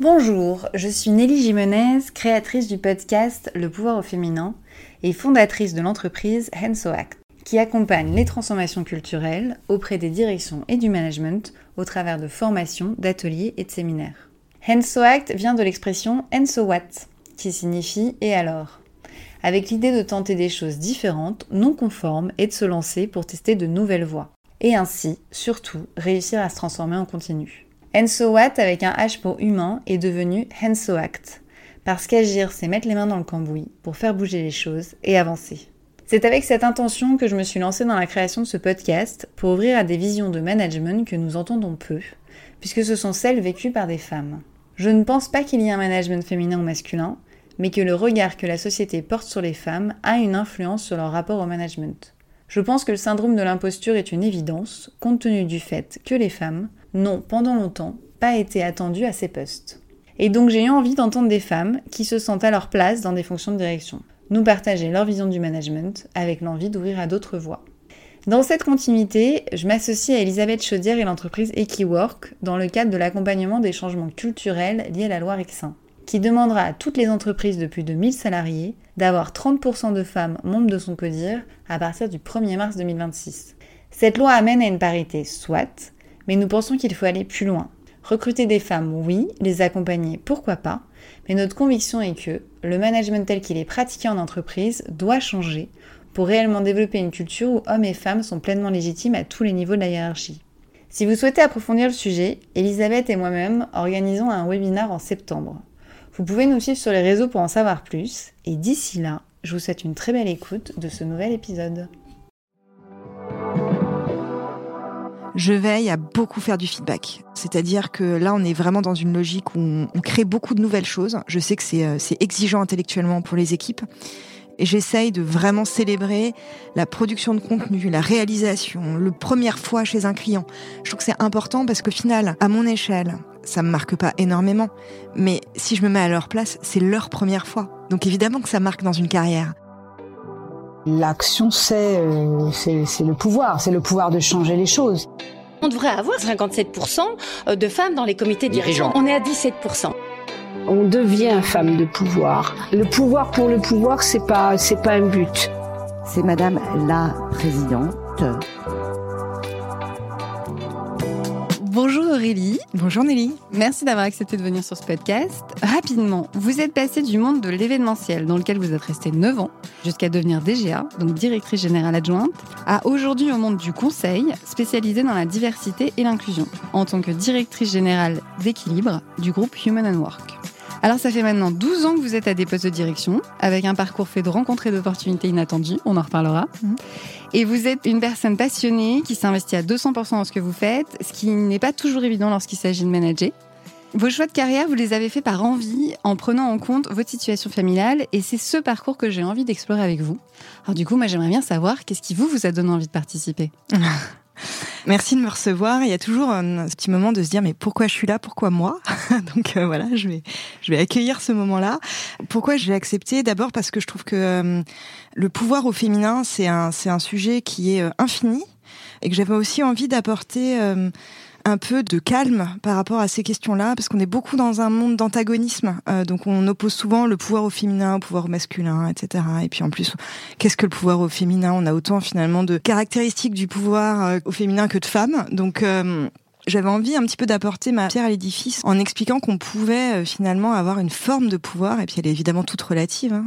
Bonjour, je suis Nelly Jimenez, créatrice du podcast Le pouvoir au féminin et fondatrice de l'entreprise Hensoact, qui accompagne les transformations culturelles auprès des directions et du management au travers de formations, d'ateliers et de séminaires. Hensoact vient de l'expression What, qui signifie et alors avec l'idée de tenter des choses différentes, non conformes et de se lancer pour tester de nouvelles voies. Et ainsi, surtout, réussir à se transformer en continu. Hensoat avec un H pour humain est devenu Hensoact, parce qu'agir c'est mettre les mains dans le cambouis pour faire bouger les choses et avancer. C'est avec cette intention que je me suis lancée dans la création de ce podcast pour ouvrir à des visions de management que nous entendons peu, puisque ce sont celles vécues par des femmes. Je ne pense pas qu'il y ait un management féminin ou masculin, mais que le regard que la société porte sur les femmes a une influence sur leur rapport au management. Je pense que le syndrome de l'imposture est une évidence, compte tenu du fait que les femmes, n'ont pendant longtemps pas été attendues à ces postes. Et donc j'ai eu envie d'entendre des femmes qui se sentent à leur place dans des fonctions de direction, nous partager leur vision du management avec l'envie d'ouvrir à d'autres voies. Dans cette continuité, je m'associe à Elisabeth Chaudière et l'entreprise Equiwork dans le cadre de l'accompagnement des changements culturels liés à la loi Rexin, qui demandera à toutes les entreprises de plus de 1000 salariés d'avoir 30% de femmes membres de son CODIR à partir du 1er mars 2026. Cette loi amène à une parité soit, mais nous pensons qu'il faut aller plus loin. Recruter des femmes, oui, les accompagner, pourquoi pas, mais notre conviction est que le management tel qu'il est pratiqué en entreprise doit changer pour réellement développer une culture où hommes et femmes sont pleinement légitimes à tous les niveaux de la hiérarchie. Si vous souhaitez approfondir le sujet, Elisabeth et moi-même organisons un webinar en septembre. Vous pouvez nous suivre sur les réseaux pour en savoir plus, et d'ici là, je vous souhaite une très belle écoute de ce nouvel épisode. Je veille à beaucoup faire du feedback. C'est-à-dire que là, on est vraiment dans une logique où on, crée beaucoup de nouvelles choses. Je sais que euh, c'est exigeant intellectuellement pour les équipes. Et j'essaye de vraiment célébrer la production de contenu, la réalisation, le première fois chez un client. Je trouve que c'est important parce qu'au final, à mon échelle, ça me marque pas énormément. Mais si je me mets à leur place, c'est leur première fois. Donc évidemment que ça marque dans une carrière. L'action, euh, c'est le pouvoir, c'est le pouvoir de changer les choses. On devrait avoir 57% euh, de femmes dans les comités dirigeants. On est à 17%. On devient femme de pouvoir. Le pouvoir pour le pouvoir, c'est pas c'est pas un but. C'est Madame la présidente Bonjour Aurélie. Bonjour Nelly. Merci d'avoir accepté de venir sur ce podcast. Rapidement, vous êtes passée du monde de l'événementiel, dans lequel vous êtes restée 9 ans, jusqu'à devenir DGA, donc directrice générale adjointe, à aujourd'hui au monde du conseil, spécialisée dans la diversité et l'inclusion, en tant que directrice générale d'équilibre du groupe Human and Work. Alors ça fait maintenant 12 ans que vous êtes à des postes de direction, avec un parcours fait de rencontres et d'opportunités inattendues, on en reparlera. Mhm. Et vous êtes une personne passionnée qui s'investit à 200% dans ce que vous faites, ce qui n'est pas toujours évident lorsqu'il s'agit de manager. Vos choix de carrière, vous les avez faits par envie, en prenant en compte votre situation familiale, et c'est ce parcours que j'ai envie d'explorer avec vous. Alors du coup, moi j'aimerais bien savoir, qu'est-ce qui vous, vous a donné envie de participer? Merci de me recevoir. Il y a toujours un petit moment de se dire mais pourquoi je suis là, pourquoi moi? Donc euh, voilà, je vais je vais accueillir ce moment-là. Pourquoi j'ai accepté? D'abord parce que je trouve que euh, le pouvoir au féminin c'est un c'est un sujet qui est euh, infini et que j'avais aussi envie d'apporter un peu de calme par rapport à ces questions-là, parce qu'on est beaucoup dans un monde d'antagonisme. Euh, donc on oppose souvent le pouvoir au féminin, au pouvoir au masculin, etc. Et puis en plus, qu'est-ce que le pouvoir au féminin? On a autant finalement de caractéristiques du pouvoir euh, au féminin que de femmes. Donc euh, j'avais envie un petit peu d'apporter ma pierre à l'édifice en expliquant qu'on pouvait finalement avoir une forme de pouvoir, et puis elle est évidemment toute relative hein,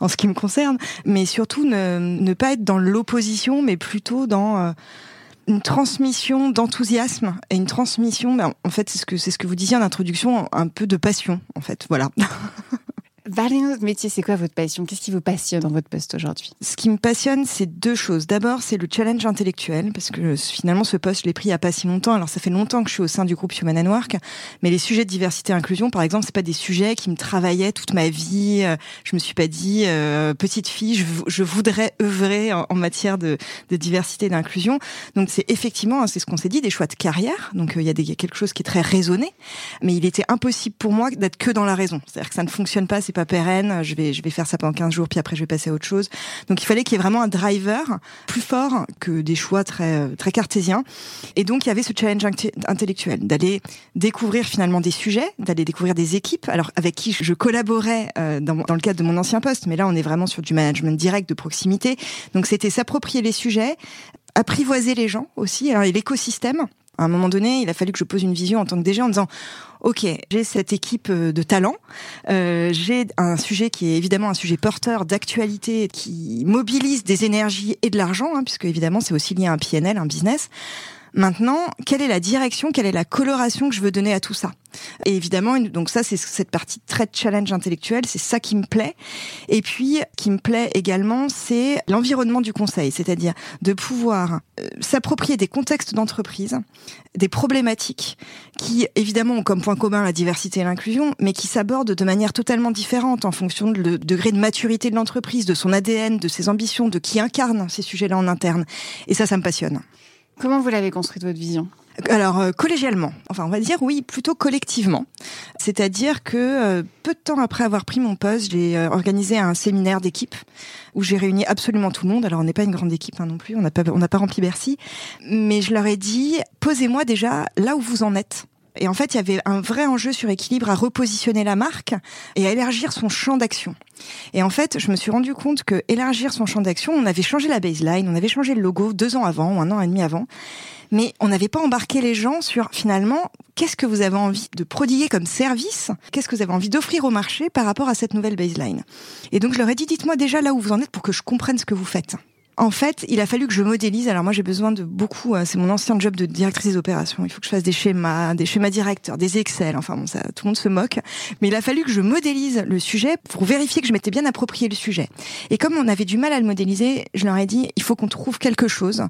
en ce qui me concerne, mais surtout ne, ne pas être dans l'opposition, mais plutôt dans une transmission d'enthousiasme et une transmission, ben, en fait, c'est ce que c'est ce que vous disiez en introduction, un peu de passion, en fait. Voilà. Parlez-nous de métier, c'est quoi votre passion? Qu'est-ce qui vous passionne dans votre poste aujourd'hui? Ce qui me passionne, c'est deux choses. D'abord, c'est le challenge intellectuel, parce que finalement, ce poste, je l'ai pris il n'y a pas si longtemps. Alors, ça fait longtemps que je suis au sein du groupe Human and Work, mais les sujets de diversité et inclusion, par exemple, c'est pas des sujets qui me travaillaient toute ma vie. Euh, je me suis pas dit, euh, petite fille, je, voudrais œuvrer en, matière de, diversité et d'inclusion. Donc, c'est effectivement, hein, c'est ce qu'on s'est dit, des choix de carrière. Donc, euh, il y, a quelque chose qui est très raisonné, mais il était impossible pour moi d'être que dans la raison. C'est-à-dire que ça ne fonctionne pas, pas pérenne, je vais je vais faire ça pendant 15 jours puis après je vais passer à autre chose. Donc il fallait qu'il y ait vraiment un driver plus fort que des choix très très cartésiens. Et donc il y avait ce challenge intellectuel d'aller découvrir finalement des sujets, d'aller découvrir des équipes alors avec qui je collaborais euh, dans, dans le cadre de mon ancien poste, mais là on est vraiment sur du management direct de proximité. Donc c'était s'approprier les sujets, apprivoiser les gens aussi, alors, et l'écosystème. À un moment donné, il a fallu que je pose une vision en tant que DG en disant Ok, j'ai cette équipe euh, de talents, euh, j'ai un sujet qui est évidemment un sujet porteur d'actualité, qui mobilise des énergies et de l'argent, hein, puisque évidemment c'est aussi lié à un PNL, un business. Maintenant, quelle est la direction, quelle est la coloration que je veux donner à tout ça? Et évidemment, donc ça, c'est cette partie très challenge intellectuel, c'est ça qui me plaît. Et puis, qui me plaît également, c'est l'environnement du conseil, c'est-à-dire de pouvoir euh, s'approprier des contextes d'entreprise, des problématiques qui, évidemment, ont comme point commun la diversité et l'inclusion, mais qui s'abordent de manière totalement différente en fonction du degré de maturité de l'entreprise, de son ADN, de ses ambitions, de qui incarne ces sujets-là en interne. Et ça, ça me passionne. Comment vous l'avez construite votre vision? Alors euh, collégialement, enfin on va dire oui plutôt collectivement, c'est-à-dire que euh, peu de temps après avoir pris mon poste, j'ai euh, organisé un séminaire d'équipe où j'ai réuni absolument tout le monde. Alors on n'est pas une grande équipe hein, non plus, on n'a pas on n'a pas rempli Bercy, mais je leur ai dit posez-moi déjà là où vous en êtes. Et en fait, il y avait un vrai enjeu sur équilibre à repositionner la marque et à élargir son champ d'action. Et en fait, je me suis rendu compte que élargir son champ d'action, on avait changé la baseline, on avait changé le logo deux ans avant ou un an et demi avant, mais on n'avait pas embarqué les gens sur finalement qu'est-ce que vous avez envie de prodiguer comme service, qu'est-ce que vous avez envie d'offrir au marché par rapport à cette nouvelle baseline? Et donc je leur ai dit dites-moi déjà là où vous en êtes pour que je comprenne ce que vous faites. En fait, il a fallu que je modélise. Alors moi, j'ai besoin de beaucoup. Euh, c'est mon ancien job de directrice des opérations. Il faut que je fasse des schémas, des schémas directeurs, des Excel. Enfin bon, ça, tout le monde se moque. Mais il a fallu que je modélise le sujet pour vérifier que je m'étais bien approprié le sujet. Et comme on avait du mal à le modéliser, je leur ai dit il faut qu'on trouve quelque chose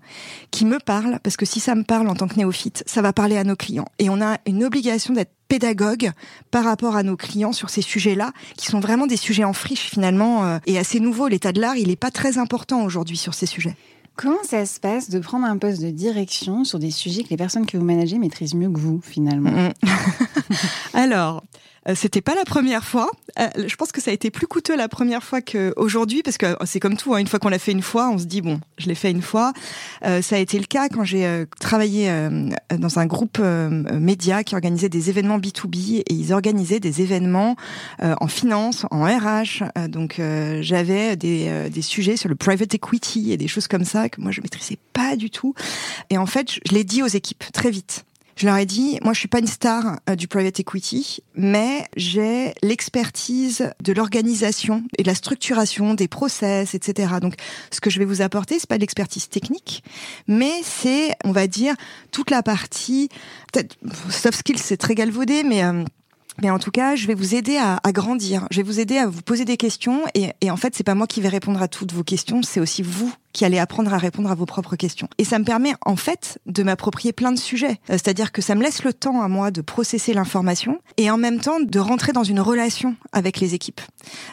qui me parle, parce que si ça me parle en tant que néophyte, ça va parler à nos clients. Et on a une obligation d'être pédagogue par rapport à nos clients sur ces sujets-là, qui sont vraiment des sujets en friche finalement, euh, et assez nouveaux. L'état de l'art, il n'est pas très important aujourd'hui sur ces sujets. Comment ça se passe de prendre un poste de direction sur des sujets que les personnes que vous managez maîtrisent mieux que vous, finalement? Mm. Alors, euh, c'était pas la première fois. Euh, je pense que ça a été plus coûteux la première fois qu'aujourd'hui, parce que c'est comme tout. Hein, une fois qu'on l'a fait une fois, on se dit bon, je l'ai fait une fois. Euh, ça a été le cas quand j'ai travaillé dans un groupe média qui organisait des événements B2B et ils organisaient des événements en finance, en RH. donc j'avais des, des sujets sur le private equity et des choses comme ça que moi je maîtrisais pas du tout. Et en fait, je l'ai dit aux équipes très vite. Je leur ai dit, moi je suis pas une star euh, du private equity, mais j'ai l'expertise de l'organisation et de la structuration des process, etc. Donc ce que je vais vous apporter, c'est pas de l'expertise technique, mais c'est, on va dire, toute la partie, peut-être soft skills, c'est très galvaudé, mais euh, mais en tout cas, je vais vous aider à, à, grandir. Je vais vous aider à vous poser des questions. Et, et en fait, c'est pas moi qui vais répondre à toutes vos questions, c'est aussi vous qui allez apprendre à répondre à vos propres questions. Et ça me permet en fait de m'approprier plein de sujets. Euh, c'est-à-dire que ça me laisse le temps à moi de processer l'information et en même temps de rentrer dans une relation avec les équipes.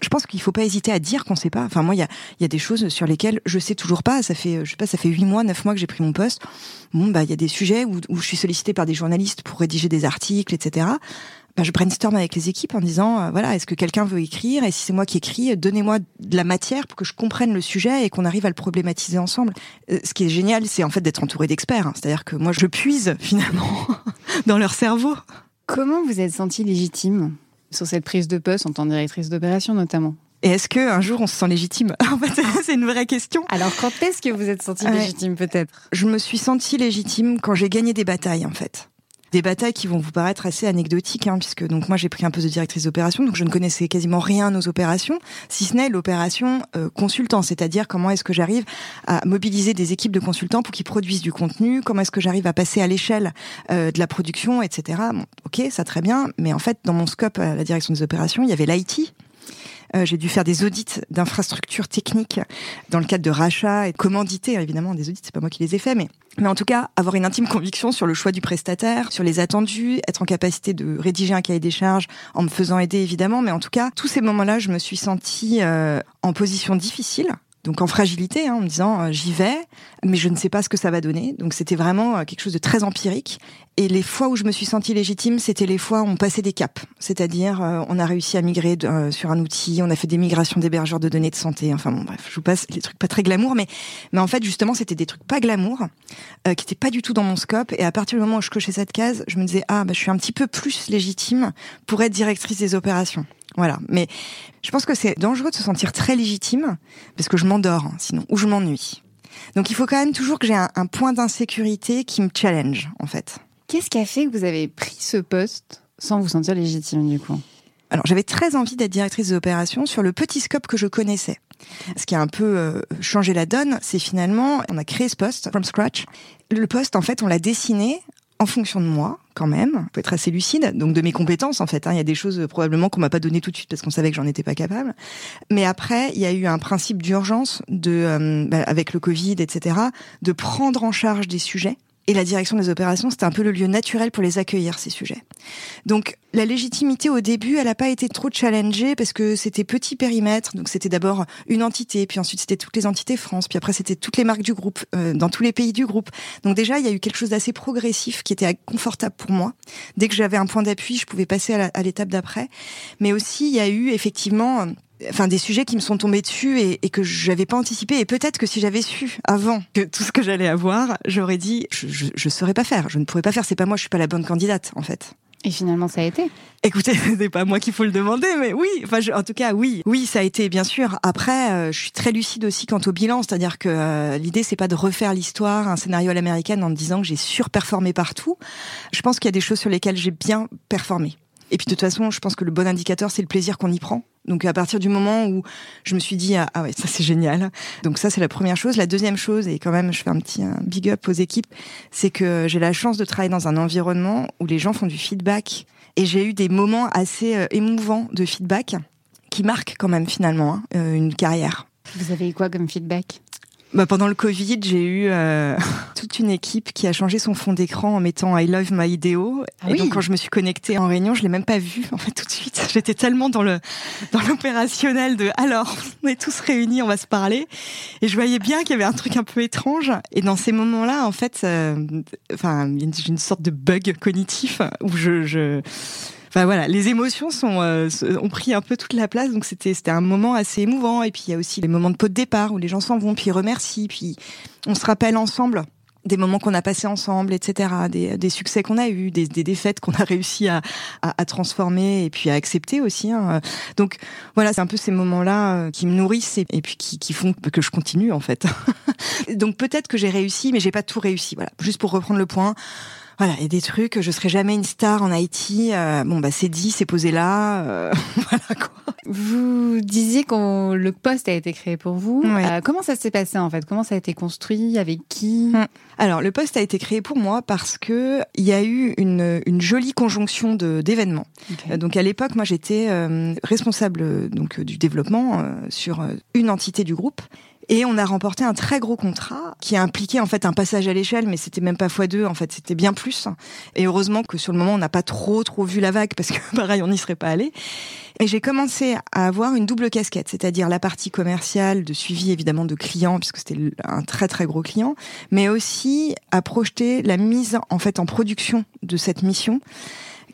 Je pense qu'il faut pas hésiter à dire qu'on sait pas. Enfin moi, il y a, y a des choses sur lesquelles je sais toujours pas. Ça fait, je sais pas, ça fait huit mois, neuf mois que j'ai pris mon poste. Bon bah il y a des sujets où, où je suis sollicitée par des journalistes pour rédiger des articles, etc bah, je brainstorm avec les équipes en disant euh, voilà est-ce que quelqu'un veut écrire et si c'est moi qui écris donnez-moi de la matière pour que je comprenne le sujet et qu'on arrive à le problématiser ensemble. Euh, ce qui est génial c'est en fait d'être entouré d'experts hein. c'est-à-dire que moi je puise finalement dans leur cerveau. Comment vous êtes senti légitime sur cette prise de poste en tant que directrice d'opération notamment? Et est-ce que un jour on se sent légitime? En fait, c'est une vraie question. Alors, quand est-ce que vous êtes senti légitime, peut-être? Je me suis sentie légitime quand j'ai gagné des batailles, en fait des batailles qui vont vous paraître assez anecdotiques, hein, puisque donc moi j'ai pris un poste de directrice d'opération, donc je ne connaissais quasiment rien nos opérations, si ce n'est l'opération euh, consultant, c'est-à-dire comment est-ce que j'arrive à mobiliser des équipes de consultants pour qu'ils produisent du contenu, comment est-ce que j'arrive à passer à l'échelle euh, de la production, etc. Bon, ok, ça très bien, mais en fait dans mon scope à la direction des opérations, il y avait l'IT, euh, j'ai dû faire des audits d'infrastructures techniques dans le cadre de rachats et commanditer évidemment des audits, c'est pas moi qui les ai faits, mais mais en tout cas, avoir une intime conviction sur le choix du prestataire, sur les attendus, être en capacité de rédiger un cahier des charges en me faisant aider évidemment, mais en tout cas, tous ces moments-là, je me suis sentie euh, en position difficile donc en fragilité, hein, en me disant euh, j'y vais, mais je ne sais pas ce que ça va donner. Donc c'était vraiment euh, quelque chose de très empirique. Et les fois où je me suis sentie légitime, c'était les fois où on passait des caps. C'est-à-dire, euh, on a réussi à migrer sur un outil, on a fait des migrations d'hébergeurs de données de santé. Enfin bon, bref, je vous passe les trucs pas très glamour, mais mais en fait justement c'était des trucs pas glamour, qui étaient pas du tout dans mon scope. Et à partir du moment où je cochais cette case, je me disais ah bah je suis un petit peu plus légitime pour être directrice des opérations. Voilà. Mais je pense que c'est dangereux de se sentir très légitime parce que je m'endors hein, sinon ou je m'ennuie. Donc il faut quand même toujours que j'ai un, un point d'insécurité qui me challenge en fait. Qu'est-ce qui a fait que vous avez pris ce poste sans vous sentir légitime du coup? Alors j'avais très envie d'être directrice des opérations sur le petit scope que je connaissais. Ce qui a un peu euh, changé la donne, c'est finalement, on a créé ce poste from scratch. Le poste, en fait, on l'a dessiné en fonction de moi, quand même, faut être assez lucide, donc de mes compétences en fait. Hein. Il y a des choses euh, probablement qu'on m'a pas donné tout de suite parce qu'on savait que j'en étais pas capable. Mais après, il y a eu un principe d'urgence de, euh, bah, avec le Covid, etc., de prendre en charge des sujets et la direction des opérations, c'était un peu le lieu naturel pour les accueillir, ces sujets. Donc, la légitimité au début, elle n'a pas été trop challengée parce que c'était petit périmètre. Donc, c'était d'abord une entité, puis ensuite c'était toutes les entités France, puis après c'était toutes les marques du groupe, euh, dans tous les pays du groupe. Donc déjà, il y a eu quelque chose d'assez progressif qui était confortable pour moi. Dès que j'avais un point d'appui, je pouvais passer à l'étape d'après. Mais aussi, il y a eu effectivement enfin des sujets qui me sont tombés dessus et, et que j'avais pas anticipé et peut-être que si j'avais su avant que tout ce que j'allais avoir, j'aurais dit je, je, je saurais pas faire, je ne pourrais pas faire, c'est pas moi, je suis pas la bonne candidate en fait. Et finalement, ça a été. Écoutez, c'est pas moi qu'il faut le demander, mais oui. Enfin, en tout cas, oui, oui, ça a été bien sûr. Après, euh, je suis très lucide aussi quant au bilan, c'est-à-dire que euh, l'idée c'est pas de refaire l'histoire, un scénario à l'américaine en me disant que j'ai surperformé partout. Je pense qu'il y a des choses sur lesquelles j'ai bien performé. Et puis de toute façon, je pense que le bon indicateur, c'est le plaisir qu'on y prend. Donc à partir du moment où je me suis dit ah, ah ouais ça c'est génial. Donc ça c'est la première chose. La deuxième chose et quand même je fais un petit big up aux équipes, c'est que j'ai la chance de travailler dans un environnement où les gens font du feedback et j'ai eu des moments assez euh, émouvants de feedback qui marquent quand même finalement hein, euh, une carrière. Vous avez eu quoi comme feedback? Bah, pendant le Covid, j'ai eu euh, toute une équipe qui a changé son fond d'écran en mettant I love my ideo. Ah et donc quand je me suis connectée en réunion, je l'ai même pas vu en fait tout de suite. J'étais tellement dans le dans l'opérationnel de alors on est tous réunis, on va se parler. Et je voyais bien qu'il y avait un truc un peu étrange. Et dans ces moments-là, en fait, euh, enfin, j'ai une sorte de bug cognitif où je, je enfin voilà, les émotions sont euh, ont pris un peu toute la place, donc c'était c'était un moment assez émouvant. Et puis il y a aussi les moments de pot de départ où les gens s'en vont, puis remercient, puis on se rappelle ensemble des moments qu'on a passés ensemble, etc., des, des succès qu'on a eus, des, des défaites qu'on a réussi à, à, à, transformer et puis à accepter aussi. Hein. Donc voilà, c'est un peu ces moments-là euh, qui me nourrissent et, et puis qui, qui, font que je continue en fait. Donc peut-être que j'ai réussi, mais j'ai pas tout réussi. Voilà, juste pour reprendre le point. Voilà, il y a des trucs, je serai jamais une star en Haïti. Euh, bon, bah c'est dit, c'est posé là. Euh, voilà quoi. Vous disiez que le poste a été créé pour vous. Euh, comment ça s'est passé en fait? Comment ça a été construit? Avec qui? Hum. Alors, le poste a été créé pour moi parce que il y a eu une, une jolie conjonction d'événements. donc à l'époque, moi j'étais responsable donc du développement sur une entité du groupe et on a remporté un très gros contrat qui a impliqué en fait un passage à l'échelle, mais c'était même pas x2, en fait c'était bien plus. Et heureusement que sur le moment on n'a pas trop trop vu la vague parce que pareil on n'y serait pas allé. Et j'ai commencé à avoir une double casquette, c'est-à-dire la partie commerciale de suivi évidemment de clients puisque c'était un très très gros client, mais aussi à projeter la mise en fait en production de cette mission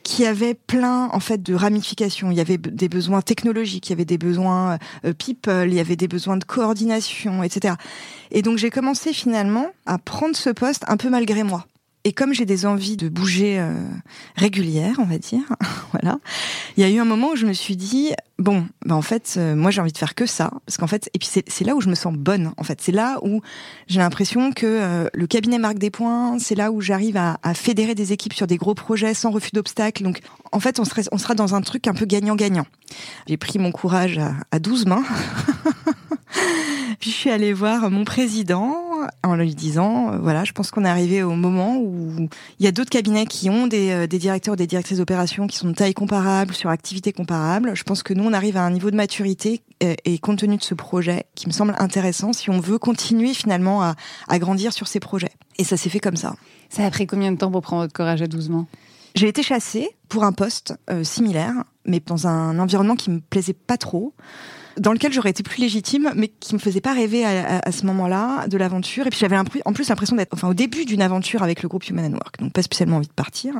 qui avait plein en fait de ramifications. Il y avait des besoins technologiques, il y avait des besoins euh, people, il y avait des besoins de coordination, etc. Et donc j'ai commencé finalement à prendre ce poste un peu malgré moi. Et comme j'ai des envies de bouger euh, régulières, on va dire, voilà, il y a eu un moment où je me suis dit bon, ben en fait, euh, moi j'ai envie de faire que ça, parce qu'en fait, et puis c'est là où je me sens bonne. En fait, c'est là où j'ai l'impression que euh, le cabinet marque des points. C'est là où j'arrive à, fédérer des équipes sur des gros projets sans refus d'obstacles. Donc, en fait, on sera, dans un truc un peu gagnant-gagnant. J'ai pris mon courage à, à 12 mains. Puis je suis allée voir mon président en lui disant, euh, voilà, je pense qu'on est arrivé au moment où il y a d'autres cabinets qui ont des, euh, directeurs ou des directrices d'opérations qui sont de taille comparable, sur activité comparable. Je pense que nous, on arrive à un niveau de maturité euh, et compte tenu de ce projet qui me semble intéressant si on veut continuer finalement à, à grandir sur ces projets. Et ça s'est fait comme ça. Ça a pris combien de temps pour prendre votre courage à 12 mois? J'ai été chassée pour un poste similaire, mais dans un environnement qui me plaisait pas trop dans lequel j'aurais été plus légitime, mais qui me faisait pas rêver à, ce moment-là de l'aventure. Et puis j'avais en plus l'impression d'être, enfin, au début d'une aventure avec le groupe Human and Work, donc pas spécialement envie de partir.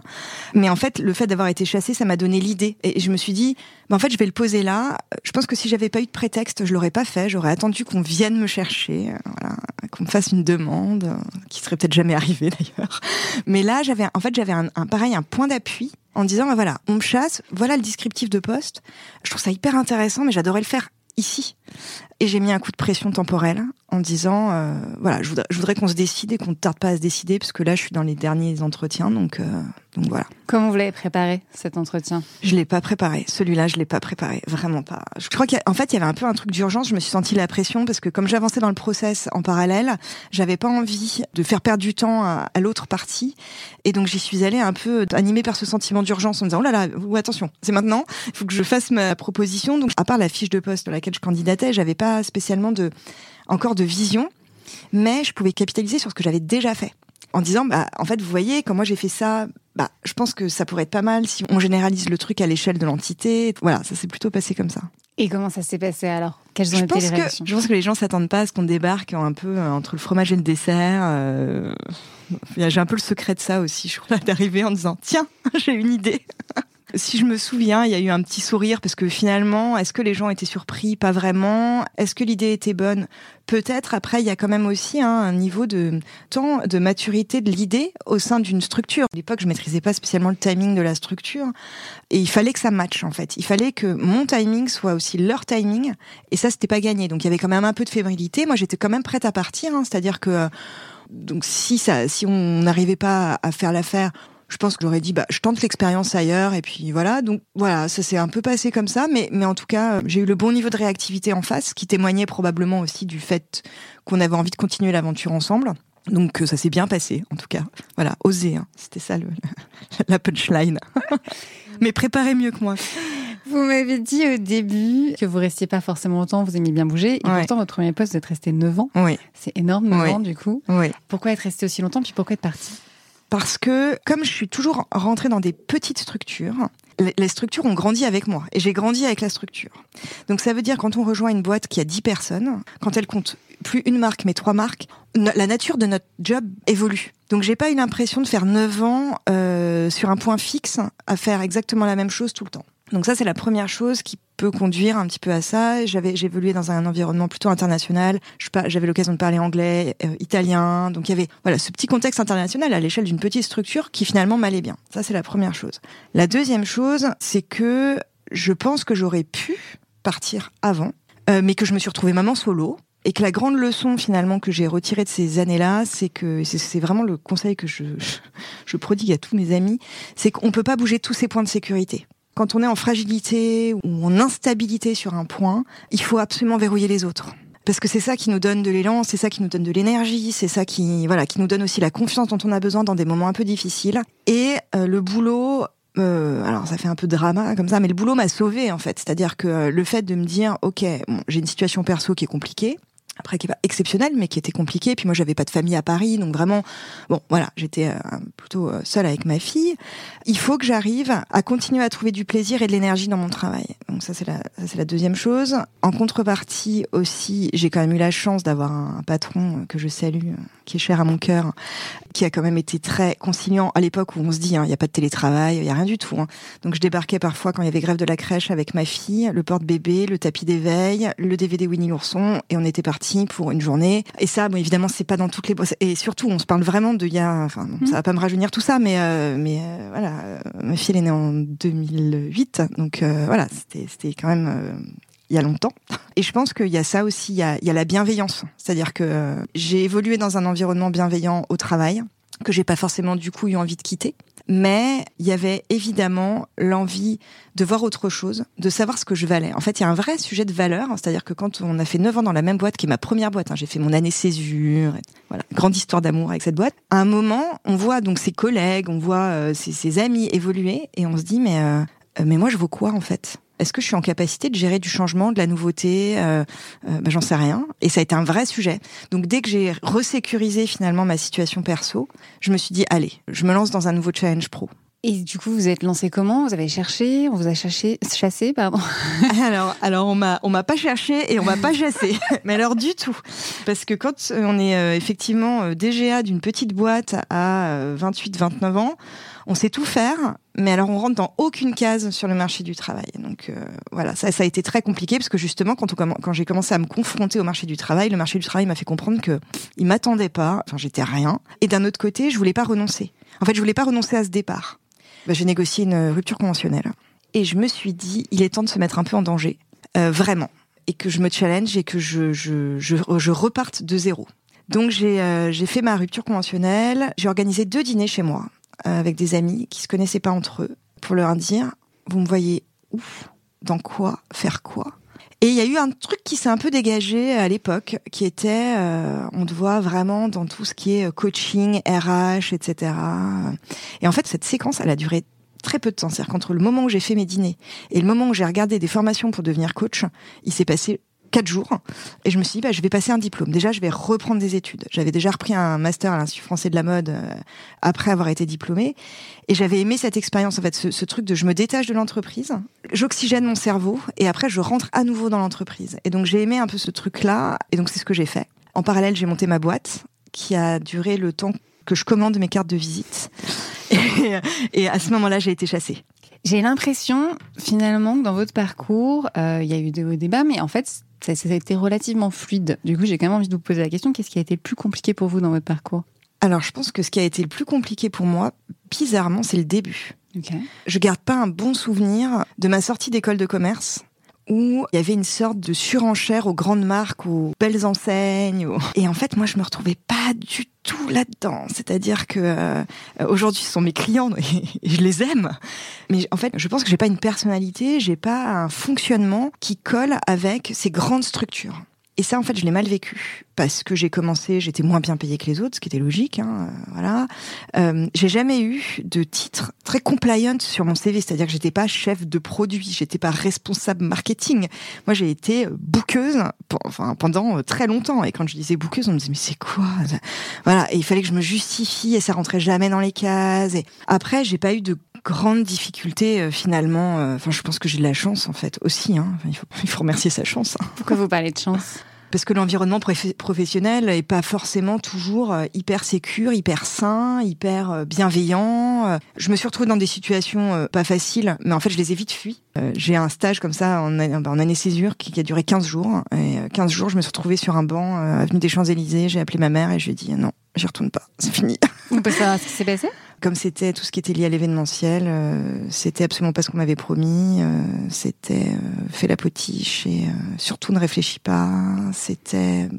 Mais en fait, le fait d'avoir été chassée, ça m'a donné l'idée. Et je me suis dit, bah, en fait, je vais le poser là. Je pense que si j'avais pas eu de prétexte, je l'aurais pas fait. J'aurais attendu qu'on vienne me chercher, euh, voilà, qu'on me fasse une demande, euh, qui serait peut-être jamais arrivée d'ailleurs. Mais là, j'avais, en fait, j'avais un, un pareil, un point d'appui en disant, bah voilà, on me chasse, voilà le descriptif de poste. Je trouve ça hyper intéressant, mais j'adorais le faire ici. Et j'ai mis un coup de pression temporelle en disant, euh, voilà, je voudrais, je voudrais qu'on se décide et qu'on ne tarde pas à se décider, parce que là, je suis dans les derniers entretiens, donc, euh, donc voilà. Comment vous l'avez préparé, cet entretien? Je l'ai pas préparé. Celui-là, je l'ai pas préparé, vraiment pas. Je crois qu'en fait, il y avait un peu un truc d'urgence. Je me suis senti la pression parce que comme j'avançais dans le process en parallèle, j'avais pas envie de faire perdre du temps à, à l'autre partie, et donc j'y suis allée un peu animée par ce sentiment d'urgence en me disant, oh là là, ou attention, c'est maintenant, il faut que je fasse ma proposition. Donc, à part la fiche de poste dans laquelle je candidatais, j'avais pas spécialement de encore de vision, mais je pouvais capitaliser sur ce que j'avais déjà fait. En disant, bah, en fait, vous voyez, quand moi j'ai fait ça, bah, je pense que ça pourrait être pas mal si on généralise le truc à l'échelle de l'entité. Voilà, ça s'est plutôt passé comme ça. Et comment ça s'est passé alors? Quelles ont je été pense les que, Je pense que les gens s'attendent pas à ce qu'on débarque un peu euh, entre le fromage et le dessert. Euh... J'ai un peu le secret de ça aussi, je crois, d'arriver en disant, tiens, j'ai une idée. Si je me souviens, il y a eu un petit sourire parce que finalement, est-ce que les gens étaient surpris? Pas vraiment. Est-ce que l'idée était bonne? Peut-être. Après, il y a quand même aussi hein, un niveau de temps de maturité de l'idée au sein d'une structure. À l'époque, je maîtrisais pas spécialement le timing de la structure et il fallait que ça matche en fait. Il fallait que mon timing soit aussi leur timing et ça, c'était pas gagné. Donc il y avait quand même un peu de fébrilité. Moi, j'étais quand même prête à partir. Hein, C'est-à-dire que donc si ça, si on n'arrivait pas à faire l'affaire je pense que j'aurais dit bah je tente l'expérience ailleurs et puis voilà donc voilà ça s'est un peu passé comme ça mais mais en tout cas j'ai eu le bon niveau de réactivité en face qui témoignait probablement aussi du fait qu'on avait envie de continuer l'aventure ensemble donc ça s'est bien passé en tout cas voilà oser hein. c'était ça le, la punchline mais préparez mieux que moi Vous m'avez dit au début que vous restiez pas forcément longtemps, vous aimiez bien bouger. Et Ouais. pourtant, votre premier poste, vous êtes resté 9 ans. oui C'est énorme, 9 Oui. ans, du coup. oui Pourquoi être resté aussi longtemps, puis pourquoi être parti? Parce que comme je suis toujours rentrée dans des petites structures, les- structures ont grandi avec moi et j'ai grandi avec la structure. Donc ça veut dire quand on rejoint une boîte qui a 10 personnes, quand elle compte plus une marque mais trois marques, la nature de notre job évolue. Donc j'ai pas eu l'impression de faire 9 ans euh, sur un point fixe à faire exactement la même chose tout le temps. Donc ça c'est la première chose qui peut conduire un petit peu à ça. J'avais évolué dans un environnement plutôt international. Je J'avais l'occasion de parler anglais, euh, italien. Donc il y avait voilà ce petit contexte international à l'échelle d'une petite structure qui finalement m'allait bien. Ça c'est la première chose. La deuxième chose, c'est que je pense que j'aurais pu partir avant, euh, mais que je me suis retrouvée maman solo. Et que la grande leçon finalement que j'ai retirée de ces années-là, c'est que c'est- vraiment le conseil que je, je prodigue à tous mes amis, c'est qu'on peut pas bouger tous ces points de sécurité. Quand on est en fragilité ou en instabilité sur un point, il faut absolument verrouiller les autres. Parce que c'est ça qui nous donne de l'élan, c'est ça qui nous donne de l'énergie, c'est ça qui, voilà, qui nous donne aussi la confiance dont on a besoin dans des moments un peu difficiles. Et euh, le boulot, euh, alors ça fait un peu de drama comme ça, mais le boulot m'a sauvé en fait. C'est-à-dire que euh, le fait de me dire, ok, j'ai une situation perso qui est compliquée, après qui est pas exceptionnelle, mais qui était compliquée. Puis moi, j'avais pas de famille à Paris, donc vraiment, bon, voilà, j'étais euh, plutôt euh, seule avec ma fille. Il faut que j'arrive à continuer à trouver du plaisir et de l'énergie dans mon travail. Donc ça, c'est la, ça, c'est la deuxième chose. En contrepartie aussi, j'ai quand même eu la chance d'avoir un patron que je salue, qui est cher à mon cœur, qui a quand même été très conciliant à l'époque où on se dit, hein, il n'y a pas de télétravail, il y a rien du tout. hein. Donc je débarquais parfois quand il y avait grève de la crèche avec ma fille, le porte-bébé, le tapis d'éveil, le DVD Winnie l'ourson, et on était parti pour une journée. Et ça, bon, évidemment, c'est pas dans toutes les. Et surtout, on se parle vraiment de il y a, enfin, non, ça va pas me rajeunir tout ça, mais euh, mais euh, voilà, euh, ma fille elle est née en 2008, donc euh, voilà, c'était quand même il y a longtemps. Et je pense qu'il y a ça aussi, il y a, il y a la bienveillance. C'est-à-dire que j'ai évolué dans un environnement bienveillant au travail, que j'ai pas forcément du coup eu envie de quitter. Mais il y avait évidemment l'envie de voir autre chose, de savoir ce que je valais. En fait, il y a un vrai sujet de valeur, c'est-à-dire que quand on a fait 9 ans dans la même boîte, qui est ma première boîte, hein, j'ai fait mon année césure, voilà, grande histoire d'amour avec cette boîte. À un moment, on voit donc ses collègues, on voit euh, ses, ses amis évoluer, et on se dit mais euh, euh, mais moi je vaux quoi en fait? Est-ce que je suis en capacité de gérer du changement, de la nouveauté euh, euh, ben, J'en sais rien. Et ça a été un vrai sujet. Donc dès que j'ai resécurisé finalement ma situation perso, je me suis dit allez, je me lance dans un nouveau challenge pro. Et du coup, vous êtes lancé comment? Vous avez cherché? On vous a chassé, chassé pardon Alors, alors on m'a, on m'a pas cherché et on m'a pas chassé. Mais alors du tout, parce que quand on est euh, effectivement euh, DGA d'une petite boîte à 28-29 euh, ans, on sait tout faire, mais alors on rentre dans aucune case sur le marché du travail. Donc voilà, ça, ça a été très compliqué parce que justement, quand, quand j'ai commencé à me confronter au marché du travail, le marché du travail m'a fait comprendre que il m'attendait pas. Enfin, j'étais rien. Et d'un autre côté, je voulais pas renoncer. En fait, je voulais pas renoncer à ce départ. Bah, j'ai négocié une rupture conventionnelle. Et je me suis dit, il est temps de se mettre un peu en danger, euh, vraiment, et que je me challenge et que je, je, je, reparte de zéro. Donc j'ai euh, fait ma rupture conventionnelle, j'ai organisé deux dîners chez moi euh, avec des amis qui se connaissaient pas entre eux pour leur dire, vous me voyez où, dans quoi, faire quoi? Et il y a eu un truc qui s'est un peu dégagé à l'époque, qui était, on te voit vraiment dans tout ce qui est coaching, RH, etc. Et en fait, cette séquence, elle a duré très peu de temps. C'est-à-dire qu'entre le moment où j'ai fait mes dîners et le moment où j'ai regardé des formations pour devenir coach, il s'est passé quatre jours et je me suis dit bah, je vais passer un diplôme. Déjà je vais reprendre des études. J'avais déjà repris un master à l'Institut français de la mode euh, après avoir été diplômée et j'avais aimé cette expérience en fait ce, truc de je me détache de l'entreprise, j'oxygène mon cerveau et après je rentre à nouveau dans l'entreprise. Et donc j'ai aimé un peu ce truc là et donc c'est ce que j'ai fait. En parallèle, j'ai monté ma boîte qui a duré le temps que je commande mes cartes de visite. Et, à ce moment-là, j'ai été chassée. J'ai l'impression, finalement, que dans votre parcours, euh, il y a eu des débats, mais en fait, ça, a été relativement fluide. Du coup, j'ai quand même envie de vous poser la question qu'est-ce qui a été le plus compliqué pour vous dans votre parcours? Alors, je pense que ce qui a été le plus compliqué pour moi, bizarrement, c'est le début. Okay. Je garde pas un bon souvenir de ma sortie d'école de commerce où il y avait une sorte de surenchère aux grandes marques, aux belles enseignes. Et en fait, moi, je me retrouvais pas du tout là-dedans. C'est-à-dire que euh, aujourd'hui, ce sont mes clients et, je les aime. Mais en fait, je pense que j'ai pas une personnalité, j'ai pas un fonctionnement qui colle avec ces grandes structures. Et ça, en fait, je l'ai mal vécu parce que j'ai commencé, j'étais moins bien payée que les autres, ce qui était logique. Hein, euh, voilà. Euh, j'ai jamais eu de titre très compliant sur mon CV, c'est-à-dire que j'étais pas chef de produit, j'étais pas responsable marketing. Moi, j'ai été bouqueuse, enfin pendant très longtemps. Et quand je disais bouqueuse, on me disait mais c'est quoi Voilà. Et il fallait que je me justifie et ça rentrait jamais dans les cases. Et après, j'ai pas eu de grandes difficultés euh, finalement. Euh, enfin, je pense que j'ai de la chance en fait aussi. Hein. il, faut, il faut remercier sa chance. Hein. Pourquoi vous parlez de chance? Parce que l'environnement professionnel est pas forcément toujours euh, hyper sécure, hyper sain, hyper bienveillant. Je me suis retrouvée dans des situations pas faciles, mais en fait, je les ai vite fuies. J'ai un stage comme ça en, en année césure qui a duré 15 jours. Et 15 jours, je me suis retrouvée sur un banc avenue des Champs-Élysées. J'ai appelé ma mère et je lui ai dit non, j'y retourne pas, c'est fini. On peut savoir ce qui s'est passé? Comme c'était tout ce qui était lié à l'événementiel, euh, c'était absolument pas ce qu'on m'avait promis. Euh, c'était euh, fait la potiche et surtout ne réfléchis pas. C'était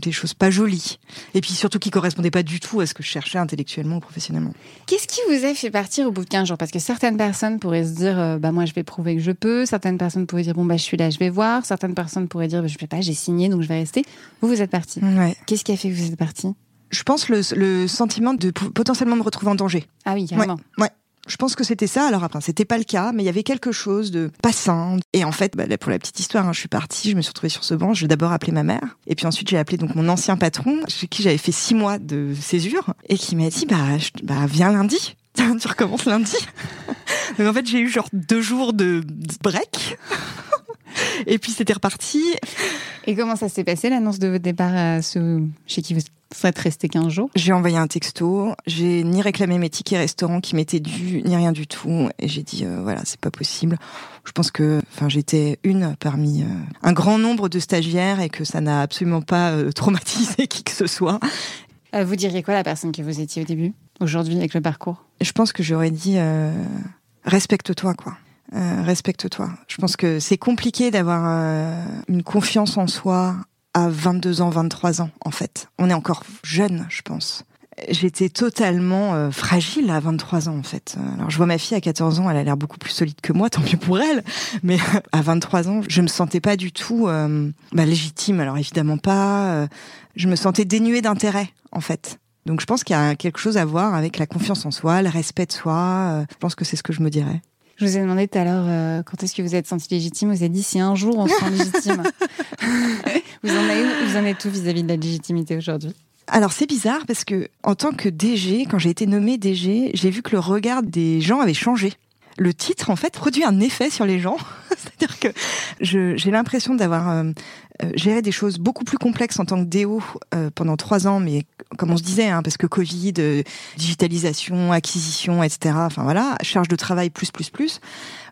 des choses pas jolies. Et puis surtout qui correspondaient pas du tout à ce que je cherchais intellectuellement ou professionnellement. Qu'est-ce qui vous a fait partir au bout de 15 jours? Parce que certaines personnes pourraient se dire, bah moi je vais prouver que je peux. Certaines personnes pourraient dire, bon bah je suis là, je vais voir. Certaines personnes pourraient dire, bah, je ne pas, j'ai signé donc je vais rester. Vous, vous êtes parti. Ouais. Qu'est-ce qui a fait que vous êtes parti? Je pense le, le sentiment de potentiellement me retrouver en danger. Ah oui, carrément. Ouais. Je pense que c'était ça. Alors après, c'était pas le cas, mais il y avait quelque chose de passant. Et en fait, bah, pour la petite histoire, hein, je suis partie, je me suis retrouvée sur ce banc. J'ai d'abord appelé ma mère, et puis ensuite j'ai appelé donc mon ancien patron, chez qui j'avais fait six mois de césure, et qui m'a dit bah, bah viens lundi. tu recommences lundi. donc en fait, j'ai eu genre deux jours de break. et puis c'était reparti. Et comment ça s'est passé l'annonce de votre départ à ce... chez qui vous êtes resté 15 jours J'ai envoyé un texto, j'ai ni réclamé mes tickets restaurants qui m'étaient dus, ni rien du tout. Et j'ai dit, euh, voilà, c'est pas possible. Je pense que enfin, j'étais une parmi euh, un grand nombre de stagiaires et que ça n'a absolument pas euh, traumatisé qui que ce soit. vous diriez quoi la personne que vous étiez au début, aujourd'hui, avec le parcours? Je pense que j'aurais dit, respecte-toi, quoi. Euh, respecte-toi. Je pense que c'est compliqué d'avoir euh, une confiance en soi à 22 ans, 23 ans, en fait. On est encore jeune, je pense. J'étais totalement euh, fragile à 23 ans, en fait. Alors, je vois ma fille à 14 ans, elle a l'air beaucoup plus solide que moi, tant mieux pour elle. Mais à 23 ans, je me sentais pas du tout bah, légitime. Alors, évidemment pas. je me sentais dénuée d'intérêt, en fait. Donc, je pense qu'il y a quelque chose à voir avec la confiance en soi, le respect de soi. je pense que c'est ce que je me dirais. Je vous ai demandé tout à l'heure euh, quand est-ce que vous êtes senti légitime. Vous avez dit si un jour on se sent légitime. vous, en avez, vous en êtes tout vis-à-vis de la légitimité aujourd'hui? Alors c'est bizarre parce que en tant que DG, quand j'ai été nommée DG, j'ai vu que le regard des gens avait changé. Le titre en fait produit un effet sur les gens, c'est-à-dire que j'ai l'impression d'avoir euh, euh, géré des choses beaucoup plus complexes en tant que DO euh, pendant trois ans, mais comme on se disait, hein, parce que Covid, digitalisation, acquisition, etc. Enfin voilà, charge de travail plus plus plus.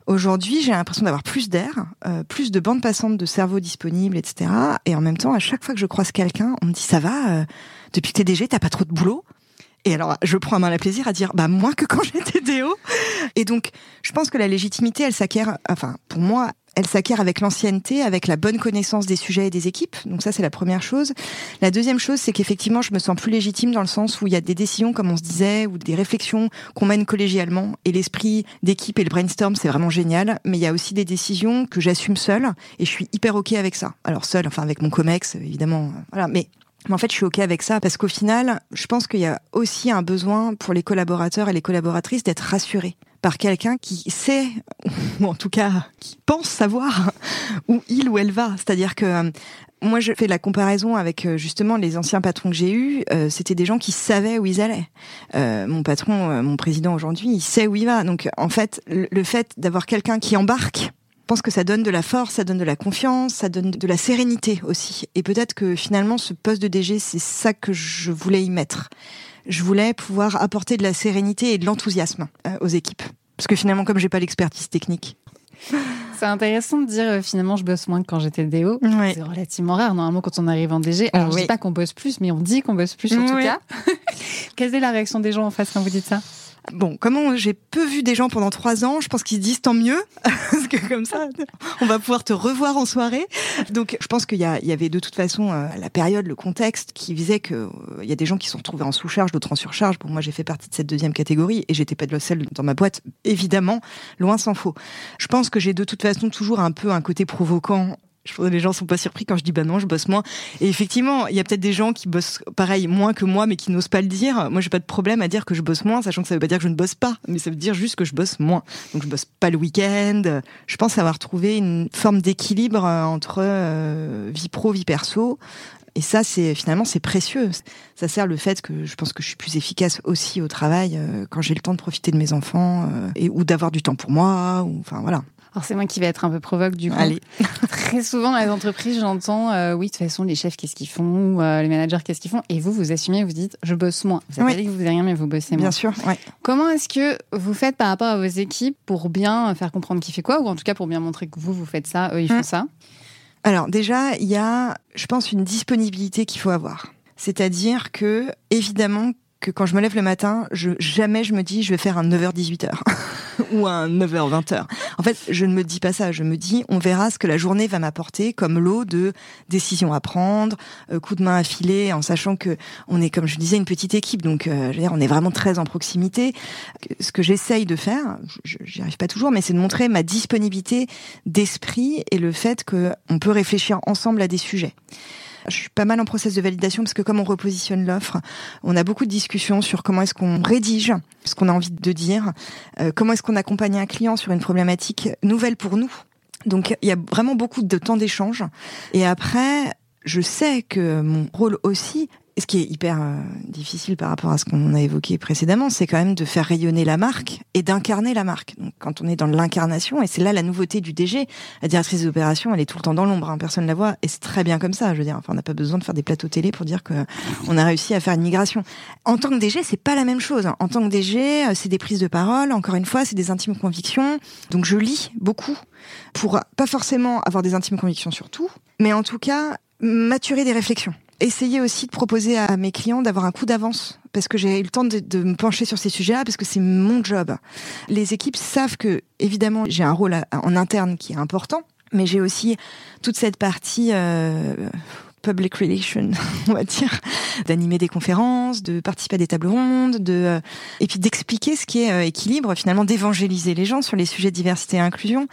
Aujourd'hui, j'ai l'impression d'avoir plus d'air, plus de bandes passantes de cerveau disponibles, etc. Et en même temps, à chaque fois que je croise quelqu'un, on me dit ça va depuis que t'es DG, t'as pas trop de boulot? Et alors, je prends un mal à plaisir à dire, bah, moins que quand j'étais DO. Et donc, je pense que la légitimité, elle s'acquiert, enfin, pour moi, elle s'acquiert avec l'ancienneté, avec la bonne connaissance des sujets et des équipes. Donc ça, c'est la première chose. La deuxième chose, c'est qu'effectivement, je me sens plus légitime dans le sens où il y a des décisions, comme on se disait, ou des réflexions qu'on mène collégialement. Et l'esprit d'équipe et le brainstorm, c'est vraiment génial. Mais il y a aussi des décisions que j'assume seule et je suis hyper OK avec ça. Alors seule, enfin avec mon COMEX, évidemment. Voilà. Mais mais en fait, je suis OK avec ça parce qu'au final, je pense qu'il y a aussi un besoin pour les collaborateurs et les collaboratrices d'être rassurés par quelqu'un qui sait, ou en tout cas qui pense savoir où il ou elle va. C'est-à-dire que euh, moi, je fais la comparaison avec euh, justement les anciens patrons que j'ai eus. Euh, C'était des gens qui savaient où ils allaient. Euh, mon patron, mon président aujourd'hui, il sait où il va. Donc, en fait, le fait d'avoir quelqu'un qui embarque je pense que ça donne de la force, ça donne de la confiance, ça donne de la sérénité aussi. Et peut-être que finalement, ce poste de DG, c'est ça que je voulais y mettre. Je voulais pouvoir apporter de la sérénité et de l'enthousiasme euh, aux équipes. Parce que finalement, comme j'ai pas l'expertise technique. C'est intéressant de dire euh, finalement je bosse moins que quand j'étais DO. C'est relativement rare. Normalement, quand on arrive en DG, alors je dis pas qu'on bosse plus, mais on dit qu'on bosse plus en tout cas. Quelle est la réaction des gens en face quand vous dites ça? Bon, comme j'ai peu vu des gens pendant trois ans, je pense qu'ils se disent tant mieux, parce que comme ça, on va pouvoir te revoir en soirée. Donc, je pense qu'il y, y, avait de toute façon euh, la période, le contexte qui visait que euh, y a des gens qui sont retrouvés en sous-charge, d'autres en surcharge. Bon, moi, j'ai fait partie de cette deuxième catégorie et j'étais pas de la seule dans ma boîte, évidemment, loin s'en faut. Je pense que j'ai de toute façon toujours un peu un côté provoquant je pense les gens sont pas surpris quand je dis bah non, je bosse moins. Et effectivement, il y a peut-être des gens qui bossent pareil moins que moi, mais qui n'osent pas le dire. Moi, j'ai pas de problème à dire que je bosse moins, sachant que ça veut pas dire que je ne bosse pas, mais ça veut dire juste que je bosse moins. Donc je bosse pas le week-end. Je pense avoir trouvé une forme d'équilibre euh, entre euh, vie pro, vie perso. Et ça, c'est finalement c'est précieux. Ça sert le fait que je pense que je suis plus efficace aussi au travail euh, quand j'ai le temps de profiter de mes enfants et ou d'avoir du temps pour moi. Ou enfin voilà. Alors c'est moi qui vais être un peu provoque du coup. Allez. Très souvent dans les entreprises, j'entends euh, oui de toute façon les chefs qu'est-ce qu'ils font, euh, les managers qu'est-ce qu'ils font, et vous vous assumez, vous dites je bosse moins. Vous avez dit que vous faisiez rien mais vous bossez moins. Bien sûr. Ouais. Comment est-ce que vous faites par rapport à vos équipes pour bien faire comprendre qui fait quoi, ou en tout cas pour bien montrer que vous vous faites ça, eux ils font hum. ça? Alors déjà il y a, je pense, une disponibilité qu'il faut avoir. C'est-à-dire que évidemment que quand je me lève le matin, je, jamais je me dis je vais faire un 9h-18h ou un 9h-20h. En fait, je ne me dis pas ça. Je me dis on verra ce que la journée va m'apporter comme lot de décisions à prendre, euh, coups de main à filer, en sachant que on est, comme je disais, une petite équipe. Donc, euh, je veux dire, on est vraiment très en proximité. Ce que j'essaye de faire, j'y arrive pas toujours, mais c'est de montrer ma disponibilité d'esprit et le fait qu'on peut réfléchir ensemble à des sujets. Je suis pas mal en process de validation parce que comme on repositionne l'offre, on a beaucoup de discussions sur comment est-ce qu'on rédige ce qu'on a envie de dire, euh, comment est-ce qu'on accompagne un client sur une problématique nouvelle pour nous. Donc il y a vraiment beaucoup de temps d'échange. Et après, je sais que mon rôle aussi ce qui est hyper euh, difficile par rapport à ce qu'on a évoqué précédemment, c'est quand même de faire rayonner la marque et d'incarner la marque. Donc, quand on est dans l'incarnation, et c'est là la nouveauté du DG, la directrice des opérations, elle est tout le temps dans l'ombre, hein, personne ne la voit, et c'est très bien comme ça. Je veux dire, enfin, on n'a pas besoin de faire des plateaux télé pour dire que on a réussi à faire une migration. En tant que DG, c'est pas la même chose. En tant que DG, euh, c'est des prises de parole. Encore une fois, c'est des intimes convictions. Donc, je lis beaucoup pour pas forcément avoir des intimes convictions sur tout, mais en tout cas maturer des réflexions essayer aussi de proposer à mes clients d'avoir un coup d'avance parce que j'ai eu le temps de, me pencher sur ces sujets-là parce que c'est mon job. Les équipes savent que évidemment j'ai un rôle en interne qui est important, mais j'ai aussi toute cette partie euh, public relation, on va dire, d'animer des conférences, de participer à des tables rondes, de euh, et puis d'expliquer ce qui est euh, équilibre, finalement d'évangéliser les gens sur les sujets diversité et inclusion.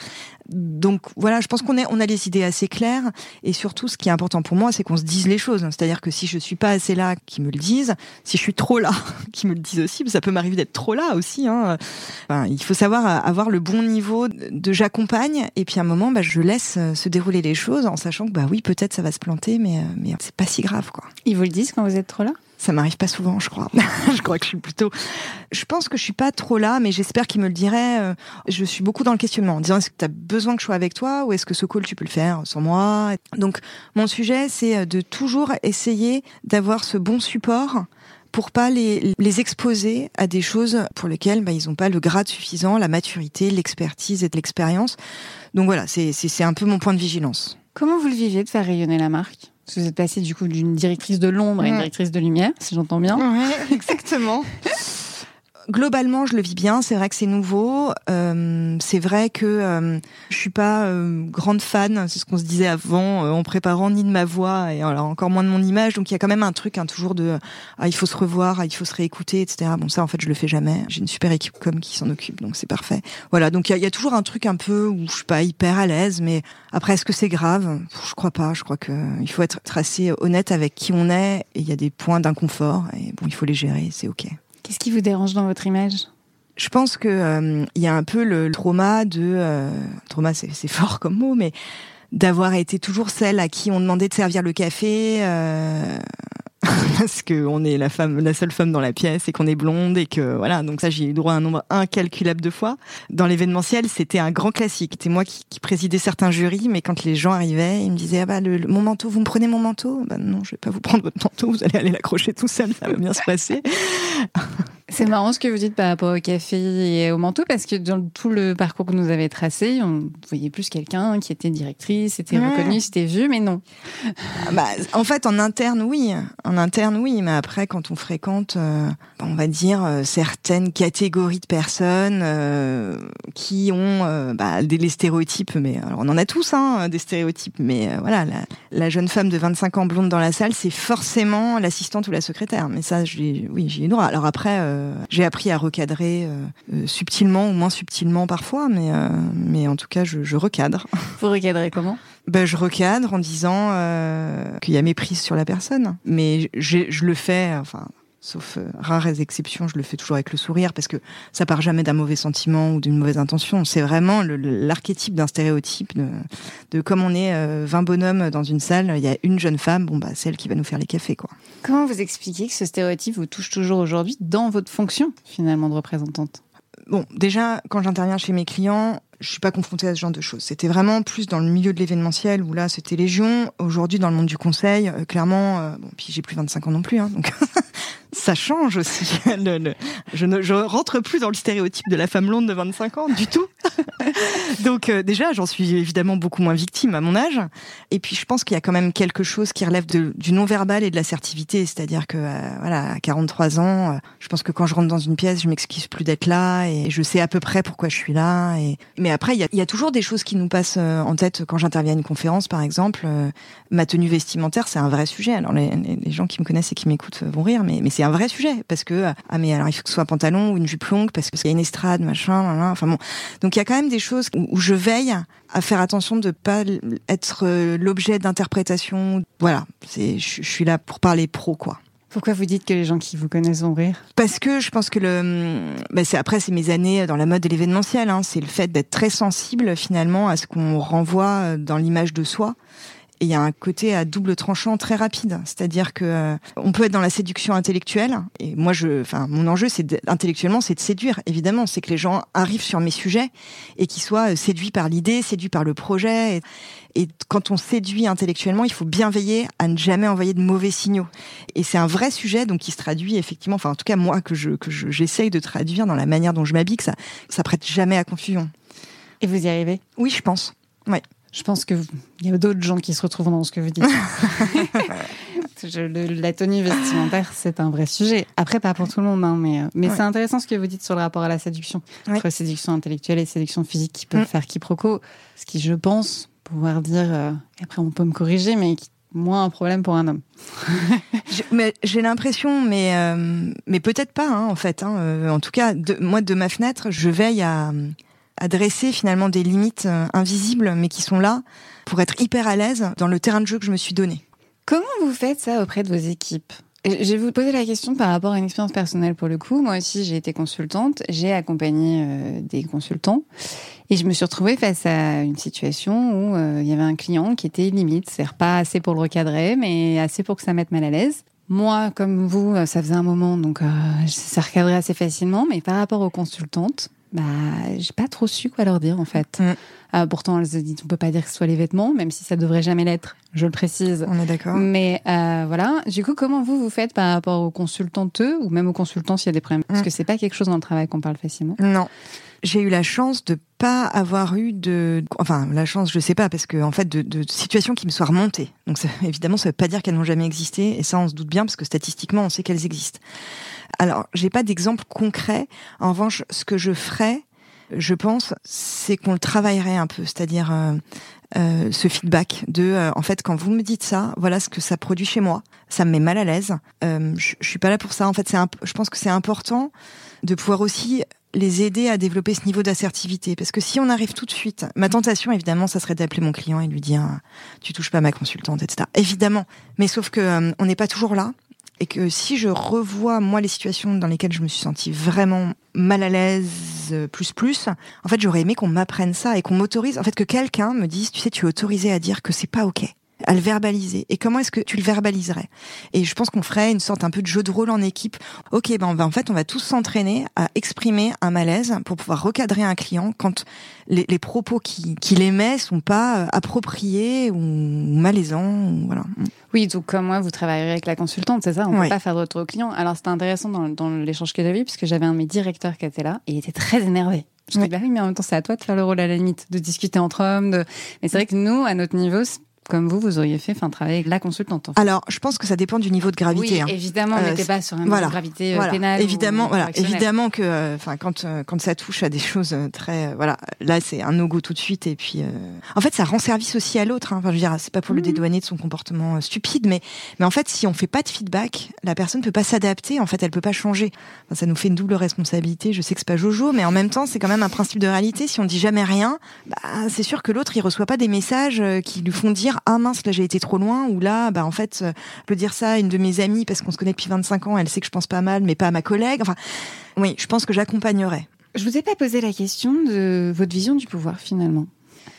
Donc voilà, je pense qu'on a les idées assez claires et surtout, ce qui est important pour moi, c'est qu'on se dise les choses. C'est-à-dire que si je suis pas assez là, qu'ils me le disent. Si je suis trop là, qu'ils me le disent aussi. Ça peut m'arriver d'être trop là aussi. Hein. Il faut savoir avoir le bon niveau de j'accompagne et puis à un moment, bah, je laisse euh, se dérouler les choses en sachant que bah oui, peut-être ça va se planter, mais euh, c'est pas si grave quoi. Ils vous le disent quand vous êtes trop là? Ça m'arrive pas souvent, je crois. je crois que je suis plutôt. Je pense que je suis pas trop là, mais j'espère qu'il me le dirait. Euh, je suis beaucoup dans le questionnement, en disant est-ce que tu as besoin que je sois avec toi ou est-ce que ce call tu peux le faire sans moi? Donc mon sujet, c'est euh, de toujours essayer d'avoir ce bon support pour pas les, les exposer à des choses pour lesquelles bah, ils n'ont pas le grade suffisant, la maturité, l'expertise et l'expérience. Donc voilà, c'est un peu mon point de vigilance. Comment vous le vivez de faire rayonner la marque? Vous êtes passé du coup d'une directrice de l'ombre à une directrice de lumière, si j'entends bien. Oui, exactement. globalement, je le vis bien. C'est vrai que c'est nouveau. Euh, c'est vrai que euh, je suis pas euh, grande fan. C'est ce qu'on se disait avant euh, en préparant ni de ma voix et alors encore moins de mon image. Donc il y a quand même un truc, hein, toujours de ah, il faut se revoir, ah, il faut se réécouter, etc. Bon ça en fait je le fais jamais. J'ai une super équipe comme qui s'en occupe, donc c'est parfait. Voilà. Donc il y, y a, toujours un truc un peu où je suis pas hyper à l'aise, mais après est-ce que c'est grave? Je crois pas. Je crois que il faut être assez honnête avec qui on est et il y a des points d'inconfort et bon il faut les gérer. C'est ok. Qu'est-ce qui vous dérange dans votre image? Je pense que euh, il y a un peu le trauma de euh, trauma c'est fort comme mot mais d'avoir été toujours celle à qui on demandait de servir le café euh, parce que on est la femme, la seule femme dans la pièce et qu'on est blonde et que voilà. Donc ça, j'ai eu droit à un nombre incalculable de fois. Dans l'événementiel, c'était un grand classique. C'était moi qui, qui, présidais certains jurys, mais quand les gens arrivaient, ils me disaient ah bah le, mon manteau, vous me prenez mon manteau? Bah non, je vais pas vous prendre votre manteau. Vous allez aller l'accrocher tout seul, ça va bien se passer. C'est marrant ce que vous dites par rapport au café et au manteau, parce que dans tout le parcours que nous avez tracé, on voyait plus quelqu'un qui était directrice, était reconnu, c'était vu, mais non. Ah bah, en fait, en interne, oui. En interne, oui. Mais après, quand on fréquente, euh, on va dire, euh, certaines catégories de personnes euh, qui ont bah, des les stéréotypes, mais alors on en a tous, hein, des stéréotypes, mais voilà, la, la, jeune femme de 25 ans blonde dans la salle, c'est forcément l'assistante ou la secrétaire. Mais ça, oui, j'y ai droit. Alors après, j'ai appris à recadrer euh, euh, subtilement ou moins subtilement parfois, mais, mais en tout cas, je, recadre. Vous recadrez comment? Ben, je recadre en disant qu'il y a méprise sur la personne, mais je le fais, enfin sauf euh, rares exceptions, je le fais toujours avec le sourire parce que ça part jamais d'un mauvais sentiment ou d'une mauvaise intention. C'est vraiment l'archétype d'un stéréotype de, comme on est 20 bonhommes dans une salle, il y a une jeune femme, bon bah celle qui va nous faire les cafés quoi. Comment vous expliquez que ce stéréotype vous touche toujours aujourd'hui dans votre fonction finalement de représentante? Bon, déjà quand j'interviens chez mes clients, je suis pas confrontée à ce genre de choses. C'était vraiment plus dans le milieu de l'événementiel où là c'était légion. Aujourd'hui dans le monde du conseil, euh, clairement, euh, bon puis j'ai plus 25 ans non plus, hein, donc ça change aussi. je ne je rentre plus dans le stéréotype de la femme blonde de 25 ans du tout. Donc euh, déjà, j'en suis évidemment beaucoup moins victime à mon âge. Et puis je pense qu'il y a quand même quelque chose qui relève du non-verbal et de l'assertivité. C'est-à-dire que euh, voilà, à 43 ans, euh, je pense que quand je rentre dans une pièce, je m'excuse plus d'être là et je sais à peu près pourquoi je suis là. Mais après, il y a, toujours des choses qui nous passent en tête quand j'interviens à une conférence, par exemple. ma tenue vestimentaire, c'est un vrai sujet. Alors les, gens qui me connaissent et qui m'écoutent vont rire, mais c'est un vrai sujet parce que ah mais alors il faut que ce soit un pantalon ou une jupe longue parce qu'il y a une estrade, machin. Enfin bon, donc il y a quand même des choses où, je veille à faire attention de pas être euh, l'objet d'interprétation. Voilà, c'est, je, suis là pour parler pro, quoi. Pourquoi vous dites que les gens qui vous connaissent vont rire? Parce que je pense que le, bah c'est après c'est mes années dans la mode de l'événementiel. Hein, c'est le fait d'être très sensible finalement à ce qu'on renvoie dans l'image de soi et il y a un côté à double tranchant très rapide, c'est-à-dire que euh, on peut être dans la séduction intellectuelle. Et moi, je, enfin, mon enjeu, c'est intellectuellement, c'est de séduire. Évidemment, c'est que les gens arrivent sur mes sujets et qu'ils soient euh, séduits par l'idée, séduits par le projet. Et, et, quand on séduit intellectuellement, il faut bien veiller à ne jamais envoyer de mauvais signaux. Et c'est un vrai sujet, donc qui se traduit effectivement, enfin, en tout cas moi que je que j'essaye de traduire dans la manière dont je m'habille, que ça ça prête jamais à confusion. Et vous y arrivez? Oui, je pense. Ouais. Je pense qu'il y a d'autres gens qui se retrouvent dans ce que vous dites. la tenue vestimentaire, c'est un vrai sujet. Après, pas pour tout le monde, hein, mais, euh, c'est intéressant ce que vous dites sur le rapport à la séduction. Entre séduction intellectuelle et séduction physique qui peuvent mm. faire quiproquo. Ce qui, je pense, pouvoir dire, euh, après on peut me corriger, mais qui moins un problème pour un homme. j'ai l'impression, mais euh, mais peut-être pas hein, en fait. Hein, en tout cas, de, moi de ma fenêtre, je veille à adresser finalement des limites euh, invisibles, mais qui sont là pour être hyper à l'aise dans le terrain de jeu que je me suis donné. Comment vous faites ça auprès de vos équipes? Je vais vous poser la question par rapport à une expérience personnelle pour le coup. Moi aussi, j'ai été consultante, j'ai accompagné euh, des consultants et je me suis retrouvée face à une situation où euh, il y avait un client qui était limite, c'est-à-dire pas assez pour le recadrer, mais assez pour que ça mette mal à l'aise. moi, comme vous, ça faisait un moment, donc ça recadrait assez facilement. Mais par rapport aux consultantes, bah, j'ai pas trop su quoi leur dire en fait. Mm. Euh, pourtant, elles se disent, on peut pas dire que ce soit les vêtements, même si ça devrait jamais l'être. Je le précise. On est d'accord. Mais euh, voilà. Du coup, comment vous vous faites par rapport aux consultanteux ou même aux consultants s'il y a des problèmes? Parce mm. que c'est pas quelque chose dans le travail qu'on parle facilement. Non. J'ai eu la chance de pas avoir eu de, enfin la chance, je sais pas, parce que en fait de, de situations qui me soient remontées. Donc ça, évidemment, ça veut pas dire qu'elles n'ont jamais existé, et ça on se doute bien parce que statistiquement on sait qu'elles existent. Alors j'ai pas d'exemple concret. En revanche, ce que je ferais, je pense, c'est qu'on le travaillerait un peu, c'est-à-dire euh, euh, ce feedback de, euh, en fait, quand vous me dites ça, voilà ce que ça produit chez moi, ça me met mal à l'aise. je, je suis pas là pour ça. En fait, c'est, je pense que c'est important de pouvoir aussi les aider à développer ce niveau d'assertivité. Parce que si on arrive tout de suite, ma tentation, évidemment, ça serait d'appeler mon client et lui dire, tu touches pas ma consultante, etc. Évidemment. Mais sauf que on n'est pas toujours là et que si je revois moi les situations dans lesquelles je me suis sentie vraiment mal à l'aise euh, plus plus en fait j'aurais aimé qu'on m'apprenne ça et qu'on m'autorise en fait que quelqu'un me dise tu sais tu es autorisé à dire que c'est pas ok à le verbaliser Et comment est-ce que tu le verbaliserais? Et je pense qu'on ferait une sorte un peu de jeu de rôle en équipe. Ok, ben en fait, on va tous s'entraîner à exprimer un malaise pour pouvoir recadrer un client quand les, les propos qu'il qui émet sont pas euh, appropriés ou malaisants. Ou voilà. Oui, donc comme moi, vous travaillerez avec la consultante, c'est ça? On ne peut pas faire de retour au client. Alors c'était intéressant dans, dans l'échange que j'avais puisque j'avais un de mes directeurs qui était là et il était très énervé. Je dis, bah oui, mais en même temps, c'est à toi de faire le rôle à la limite, de discuter entre hommes. De... Mais c'est vrai que nous, à notre niveau, comme vous, vous auriez fait, enfin, travailler avec la consultante. Alors, je pense que ça dépend du niveau de gravité. Oui, hein. évidemment, on euh, n'était pas sur un niveau de gravité euh, pénale. Évidemment, voilà, évidemment que, euh, enfin, quand quand ça touche à des choses très, voilà, là, c'est un no-go tout de suite. Et puis, en fait, ça rend service aussi à l'autre. Hein. Enfin, je veux dire, c'est pas pour le mmh. dédouaner de son comportement stupide, mais mais en fait, si on fait pas de feedback, la personne peut pas s'adapter. En fait, elle peut pas changer. ça nous fait une double responsabilité. Je sais que c'est pas Jojo, mais en même temps, c'est quand même un principe de réalité. Si on dit jamais rien, bah, c'est sûr que l'autre, il reçoit pas des messages qui lui font dire ah mince, là j'ai été trop loin, ou là, bah en fait, euh, je peux dire ça à une de mes amies parce qu'on se connaît depuis 25 ans, elle sait que je pense pas mal, mais pas à ma collègue. Enfin, oui, je pense que j'accompagnerai. Je vous ai pas posé la question de votre vision du pouvoir finalement.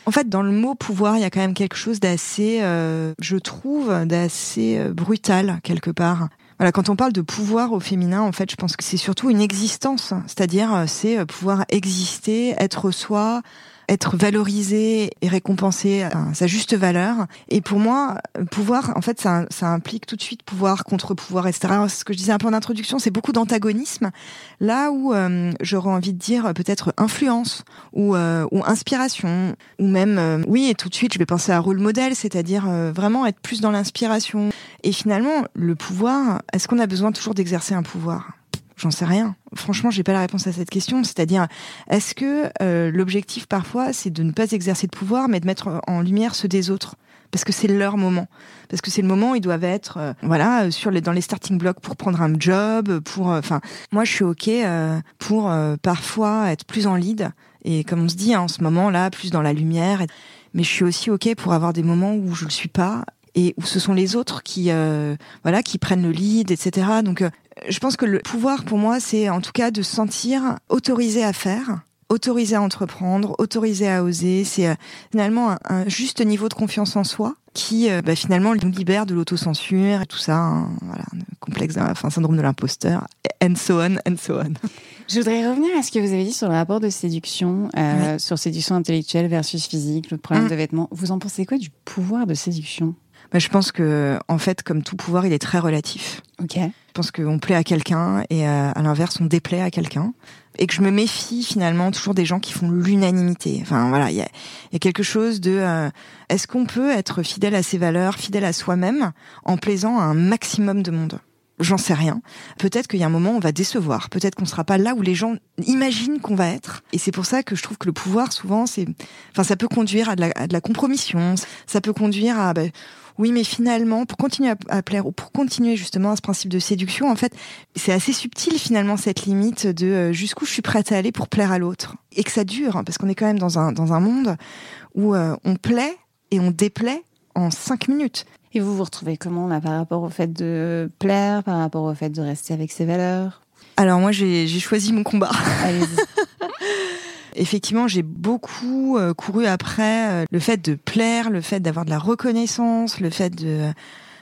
En fait, dans le mot pouvoir, il y a quand même quelque chose d'assez, euh, je trouve, d'assez euh, brutal quelque part. Voilà, quand on parle de pouvoir au féminin, en fait, je pense que c'est surtout une existence, c'est-à-dire c'est pouvoir exister, être soi, être valorisé et récompensé à sa juste valeur. Et pour moi, pouvoir, en fait, ça, ça implique tout de suite pouvoir, contre-pouvoir, etc. Ce que je disais un peu en introduction, c'est beaucoup d'antagonisme. Là où euh, j'aurais envie de dire peut-être influence ou, euh, ou inspiration, ou même, euh, oui, et tout de suite, je vais penser à rôle modèle, c'est-à-dire vraiment être plus dans l'inspiration. Et finalement, le pouvoir, est-ce qu'on a besoin toujours d'exercer un pouvoir? J'en sais rien. Franchement, j'ai pas la réponse à cette question. C'est-à-dire, est-ce que euh, l'objectif parfois, c'est de ne pas exercer de pouvoir, mais de mettre en lumière ceux des autres? Parce que c'est leur moment, parce que c'est le moment où ils doivent être, euh, voilà, sur les dans les starting blocks pour prendre un job, pour, euh, enfin, moi je suis ok pour parfois être plus en lead et comme on se dit hein, en ce moment là, plus dans la lumière, mais je suis aussi ok pour avoir des moments où je le suis pas et où ce sont les autres qui voilà qui prennent le lead etc donc je pense que le pouvoir pour moi, c'est en tout cas de se sentir autorisé à faire, autorisé à entreprendre, autorisé à oser. C'est euh, finalement un, juste niveau de confiance en soi qui euh, bah, finalement nous libère de l'autocensure et tout ça, hein, voilà, complexe, enfin syndrome de l'imposteur, and so on, and so on. Je voudrais revenir à ce que vous avez dit sur le rapport de séduction, euh, sur séduction intellectuelle versus physique, le problème mm. de vêtements. Vous en pensez quoi du pouvoir de séduction? Bah, je pense que, en fait, comme tout pouvoir, il est très relatif. Ok. Je pense qu'on plaît à quelqu'un et euh, à l'inverse, on déplaît à quelqu'un. Et que je me méfie finalement toujours des gens qui font l'unanimité. Enfin voilà, il y a, y a, quelque chose de euh, est-ce qu'on peut être fidèle à ses valeurs, fidèle à soi-même, en plaisant à un maximum de monde? J'en sais rien. Peut-être qu'il y a un moment où on va décevoir. Peut-être qu'on sera pas là où les gens imaginent qu'on va être. Et c'est pour ça que je trouve que le pouvoir, souvent, c'est, enfin, ça peut conduire à de la, à de la compromission. Ça peut conduire à, ben, oui, mais finalement, pour continuer à, plaire ou pour continuer justement à ce principe de séduction, en fait, c'est assez subtil finalement cette limite de euh, jusqu'où je suis prête à aller pour plaire à l'autre. Et que ça dure, hein, parce qu'on est quand même dans un, dans un monde où euh, on plaît et on déplaît en cinq minutes. Et vous vous retrouvez comment là par rapport au fait de plaire, par rapport au fait de rester avec ses valeurs? Alors moi j'ai choisi mon combat. Effectivement, j'ai beaucoup euh, couru après euh, le fait de plaire, le fait d'avoir de la reconnaissance, le fait de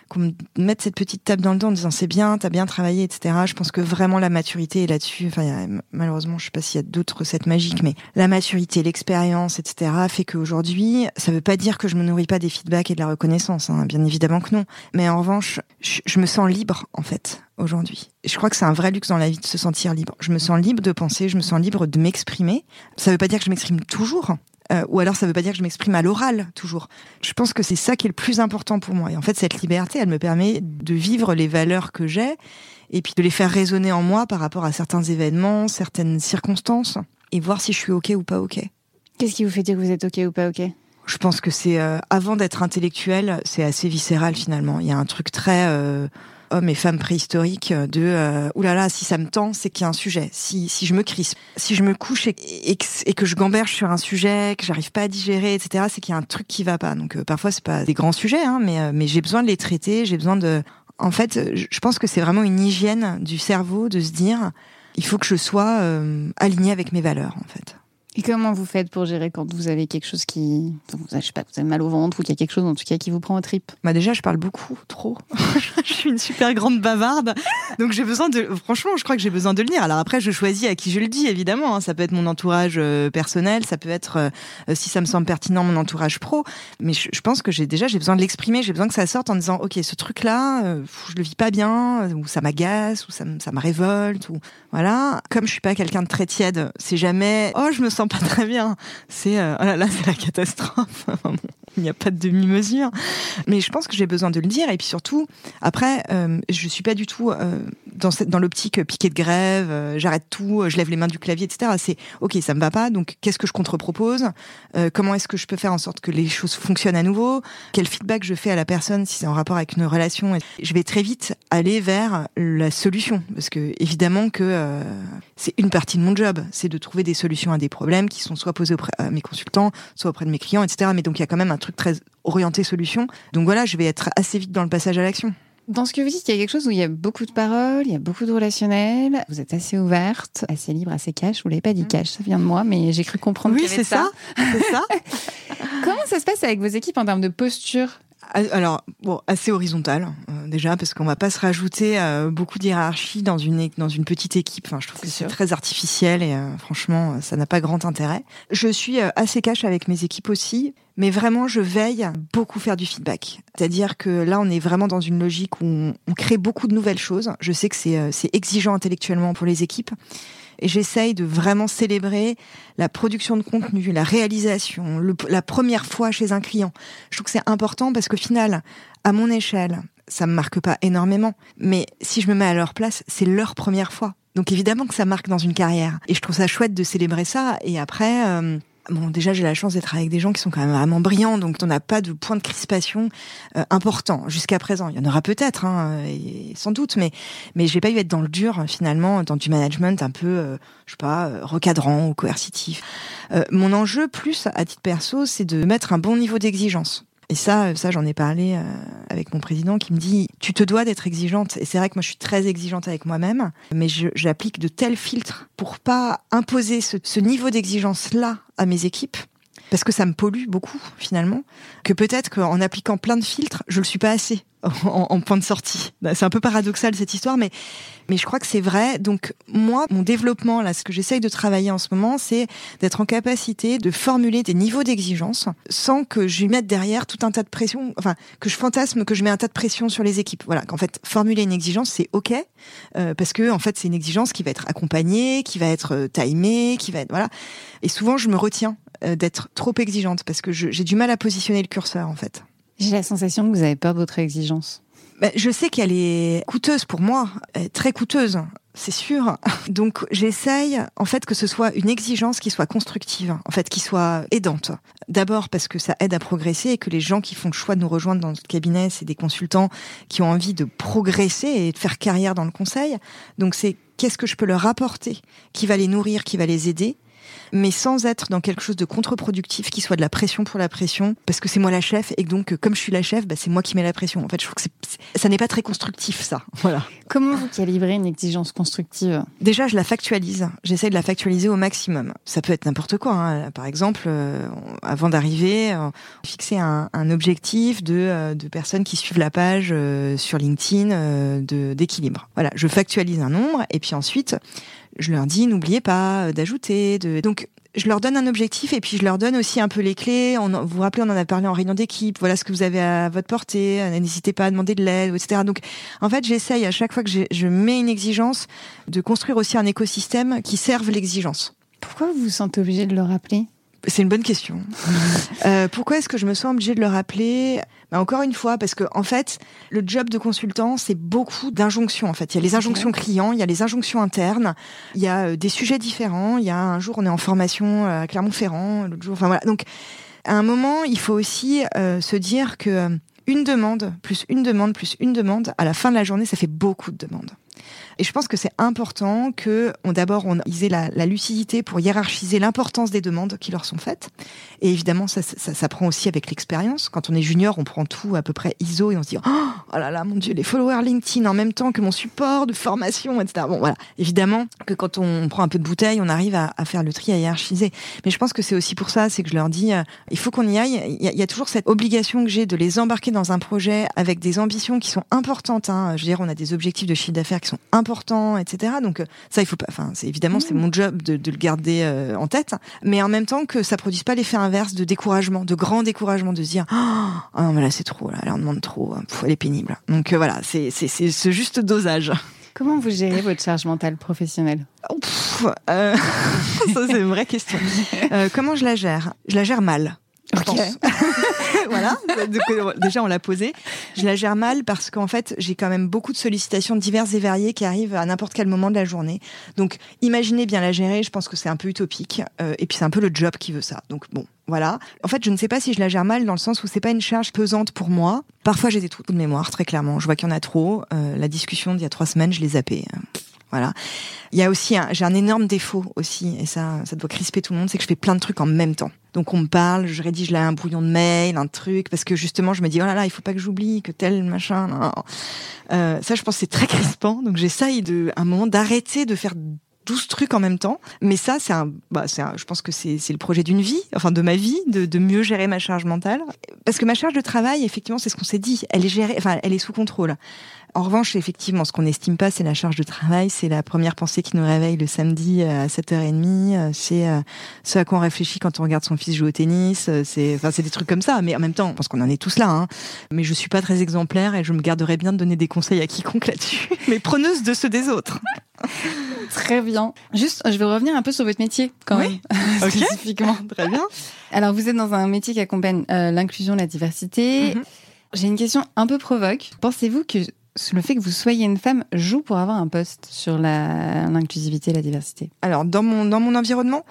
qu'on me mette cette petite tape dans le dos en disant c'est bien, t'as bien travaillé, etc. Je pense que vraiment la maturité est là-dessus. Enfin, malheureusement, je sais pas s'il y a d'autres recettes magiques, mais la maturité, l'expérience, etc. fait qu'aujourd'hui, ça veut pas dire que je me nourris pas des feedbacks et de la reconnaissance. Hein. Bien évidemment que non. Mais en revanche, je, me sens libre en fait aujourd'hui. Je crois que c'est un vrai luxe dans la vie de se sentir libre. Je me sens libre de penser, je me sens libre de m'exprimer. Ça veut pas dire que je m'exprime toujours, euh, ou alors ça veut pas dire que je m'exprime à l'oral toujours. Je pense que c'est ça qui est le plus important pour moi. Et en fait, cette liberté, elle me permet de vivre les valeurs que j'ai et puis de les faire résonner en moi par rapport à certains événements, certaines circonstances, et voir si je suis ok ou pas ok. Qu'est-ce qui vous fait dire que vous êtes ok ou pas ok? Je pense que c'est euh, avant d'être intellectuel, c'est assez viscéral finalement. Il y a un truc très euh, hommes et femmes préhistoriques de euh, oulala si ça me tend c'est qu'il y a un sujet. Si si je me crispe si je me couche et, que je gamberge sur un sujet que j'arrive pas à digérer etc c'est qu'il y a un truc qui va pas. Donc euh, parfois c'est pas des grands sujets hein, mais euh, mais j'ai besoin de les traiter. J'ai besoin de en fait je pense que c'est vraiment une hygiène du cerveau de se dire il faut que je sois euh, aligné avec mes valeurs en fait comment vous faites pour gérer quand vous avez quelque chose qui, je sais pas, vous avez mal au ventre ou qu'il y a quelque chose en tout cas qui vous prend au trip? Bah déjà, je parle beaucoup, trop. je suis une super grande bavarde, donc j'ai besoin de. Franchement, je crois que j'ai besoin de le dire. Alors après, je choisis à qui je le dis, évidemment. Hein. Ça peut être mon entourage euh, personnel, ça peut être, euh, si ça me semble pertinent, mon entourage pro. Mais je, pense que déjà, j'ai besoin de l'exprimer. J'ai besoin que ça sorte en disant, ok, ce truc-là, euh, je le vis pas bien, ou ça m'agace, ou ça, ça me révolte, ou voilà. Comme je suis pas quelqu'un de très tiède, c'est jamais, oh, je me sens pas très bien. C'est euh, oh là là, c'est la catastrophe. Il n'y a pas de demi-mesure. Mais je pense que j'ai besoin de le dire. Et puis surtout, après, euh, je suis pas du tout euh, dans, dans l'optique piqué de grève, euh, j'arrête tout, je lève les mains du clavier, etc. C'est ok, ça me va pas. Donc qu'est-ce que je contre-propose? Comment est-ce que je peux faire en sorte que les choses fonctionnent à nouveau? Quel feedback je fais à la personne si c'est en rapport avec une relation? Je vais très vite aller vers la solution parce que évidemment que c'est une partie de mon job, c'est de trouver des solutions à des problèmes qui sont soit posés auprès de mes consultants, soit auprès de mes clients, etc. Mais donc il y a quand même un truc très orienté solution. Donc voilà, je vais être assez vite dans le passage à l'action. Dans ce que vous dites, il y a quelque chose où il y a beaucoup de paroles, il y a beaucoup de relationnels. Vous êtes assez ouverte, assez libre, assez cash. Vous l'avez pas dit mm. cash, ça vient de moi, mais j'ai cru comprendre. Oui, c'est ça. Comment ça se passe avec vos équipes en termes de posture? Alors, bon, assez horizontal euh, déjà parce qu'on va pas se rajouter euh, beaucoup d'hierarchie dans une dans une petite équipe. Enfin, je trouve que c'est très artificiel et euh, franchement, ça n'a pas grand intérêt. Je suis assez cash avec mes équipes aussi, mais vraiment, je veille à beaucoup faire du feedback. C'est-à-dire que là, on est vraiment dans une logique où on, on crée beaucoup de nouvelles choses. Je sais que c'est c'est exigeant intellectuellement pour les équipes et j'essaye de vraiment célébrer la production de contenu, la réalisation, la première fois chez un client. Je trouve que c'est important parce qu'au final, à mon échelle, ça me marque pas énormément, mais si je me mets à leur place, c'est leur première fois. Donc évidemment que ça marque dans une carrière. Et je trouve ça chouette de célébrer ça. Et après, euh, Bon, déjà, j'ai la chance d'être avec des gens qui sont quand même vraiment brillants, donc on n'a pas de point de crispation euh, important jusqu'à présent. Il y en aura peut-être, hein, sans doute, mais mais j'ai pas eu à être dans le dur finalement, dans du management un peu, euh, je sais pas, euh, recadrant ou coercitif. mon enjeu, plus à titre perso, c'est de mettre un bon niveau d'exigence. Et ça, ça j'en ai parlé euh, avec mon président qui me dit tu te dois d'être exigeante. Et c'est vrai que moi je suis très exigeante avec moi-même, mais j'applique de tels filtres pour pas imposer ce, ce niveau d'exigence là à mes équipes parce que ça me pollue beaucoup finalement, que peut-être qu'en appliquant plein de filtres, je le suis pas assez en, point de sortie. Bah, c'est un peu paradoxal cette histoire, mais mais je crois que c'est vrai. Donc moi, mon développement là, ce que j'essaye de travailler en ce moment, c'est d'être en capacité de formuler des niveaux d'exigence sans que je mette derrière tout un tas de pression, enfin que je fantasme que je mets un tas de pression sur les équipes. Voilà, qu'en fait formuler une exigence c'est ok euh, parce que en fait c'est une exigence qui va être accompagnée, qui va être euh, timée, qui va être voilà. Et souvent je me retiens d'être trop exigeante parce que j'ai du mal à positionner le curseur en fait. J'ai la sensation que vous avez peur de votre exigence. Bah, je sais qu'elle est coûteuse pour moi, très coûteuse, c'est sûr. Donc j'essaye en fait que ce soit une exigence qui soit constructive, en fait qui soit aidante. D'abord parce que ça aide à progresser et que les gens qui font le choix de nous rejoindre dans notre cabinet, c'est des consultants qui ont envie de progresser et de faire carrière dans le conseil. Donc c'est qu'est-ce que je peux leur apporter qui va les nourrir, qui va les aider mais sans être dans quelque chose de contre-productif qui soit de la pression pour la pression, parce que c'est moi la chef et donc comme je suis la chef, bah, c'est moi qui mets la pression. En fait, je trouve que ça n'est pas très constructif ça. Voilà. Comment vous calibrez une exigence constructive? Déjà, je la factualise. J'essaie de la factualiser au maximum. Ça peut être n'importe quoi. Hein. Par exemple, euh, avant d'arriver, euh, fixer un, un, objectif de, euh, de personnes qui suivent la page euh, sur LinkedIn de d'équilibre. Voilà, je factualise un nombre et puis ensuite je leur dis n'oubliez pas d'ajouter. De... Donc je leur donne un objectif et puis je leur donne aussi un peu les clés. Vous vous rappelez, on en a parlé en réunion d'équipe. Voilà ce que vous avez à votre portée. N'hésitez pas à demander de l'aide, etc. Donc, en fait, j'essaye à chaque fois que je mets une exigence de construire aussi un écosystème qui serve l'exigence. Pourquoi vous vous sentez obligé de le rappeler? C'est une bonne question. euh, pourquoi est-ce que je me sens obligée de le rappeler? Bah Encore une fois, parce que en fait, le job de consultant, c'est beaucoup d'injonctions. En fait, il y a les injonctions clients, il y a les injonctions internes, il y a euh, des sujets différents. Il y a un jour, on est en formation à Clermont-Ferrand, l'autre jour, enfin voilà. Donc, à un moment, il faut aussi euh, se dire que euh, une demande plus une demande plus une demande, à la fin de la journée, ça fait beaucoup de demandes. Et je pense que c'est important que on d'abord on ait la, lucidité pour hiérarchiser l'importance des demandes qui leur sont faites. Et évidemment, ça, ça, prend aussi avec l'expérience. Quand on est junior, on prend tout à peu près ISO et on se dit oh, oh là là, mon dieu, les followers LinkedIn en même temps que mon support de formation, etc. Bon voilà, évidemment que quand on prend un peu de bouteille, on arrive à, faire le tri, à hiérarchiser. Mais je pense que c'est aussi pour ça, c'est que je leur dis, euh, il faut qu'on y aille. Il y, a, il y, a, toujours cette obligation que j'ai de les embarquer dans un projet avec des ambitions qui sont importantes. Hein. Je veux dire, on a des objectifs de chiffre d'affaires qui sont importants important, etc. Donc euh, ça, il faut pas. Enfin, c'est évidemment c'est mmh. mon job de, de le garder euh, en tête, mais en même temps que ça produise pas l'effet inverse de découragement, de grand découragement, de se dire oh non mais là c'est trop, là, elle en demande trop, hein, elle est pénible. Donc euh, voilà, c'est ce juste dosage. Comment vous gérez votre charge mentale professionnelle? Oh, euh, Ça c'est une vraie question. Comment je la gère? Je la gère mal. Ok. voilà. déjà, on l'a posé. Je la gère mal parce qu'en fait, j'ai quand même beaucoup de sollicitations diverses et variées qui arrivent à n'importe quel moment de la journée. Donc, imaginez bien la gérer. Je pense que c'est un peu utopique. Euh, et puis, c'est un peu le job qui veut ça. Donc, bon, voilà. En fait, je ne sais pas si je la gère mal dans le sens où c'est pas une charge pesante pour moi. Parfois, j'ai des trous de mémoire, très clairement. Je vois qu'il y en a trop. Euh, la discussion d'il y a trois semaines, je l'ai zappée. Voilà. Il y a aussi, j'ai un énorme défaut aussi, et ça, ça doit crisper tout le monde, c'est que je fais plein de trucs en même temps. Donc on me parle, je rédige là un brouillon de mail, un truc, parce que justement je me dis oh là là, il faut pas que j'oublie que tel machin. Euh, ça, je pense c'est très crispant. Donc j'essaye de, un moment d'arrêter de faire 12 trucs en même temps. Mais ça, c'est un, bah, c'est je pense que c'est, c'est le projet d'une vie, enfin de ma vie, de, de mieux gérer ma charge mentale. Parce que ma charge de travail, effectivement, c'est ce qu'on s'est dit. Elle est gérée, enfin, elle est sous contrôle. En revanche, effectivement, ce qu'on n'estime pas, c'est la charge de travail. C'est la première pensée qui nous réveille le samedi à 7h30. C'est euh, ce à quoi on réfléchit quand on regarde son fils jouer au tennis. C'est, enfin, des trucs comme ça. Mais en même temps, pense qu'on en est tous là. Hein. Mais je suis pas très exemplaire et je me garderais bien de donner des conseils à quiconque là-dessus. Mais preneuse de ceux des autres. Très bien. Juste, je vais revenir un peu sur votre métier quand oui. même, spécifiquement. Très bien. Alors, vous êtes dans un métier qui accompagne euh, l'inclusion, la diversité. Mm -hmm. J'ai une question un peu provoque. Pensez-vous que le fait que vous soyez une femme joue pour avoir un poste sur l'inclusivité et la diversité? Alors, dans mon, dans mon environnement,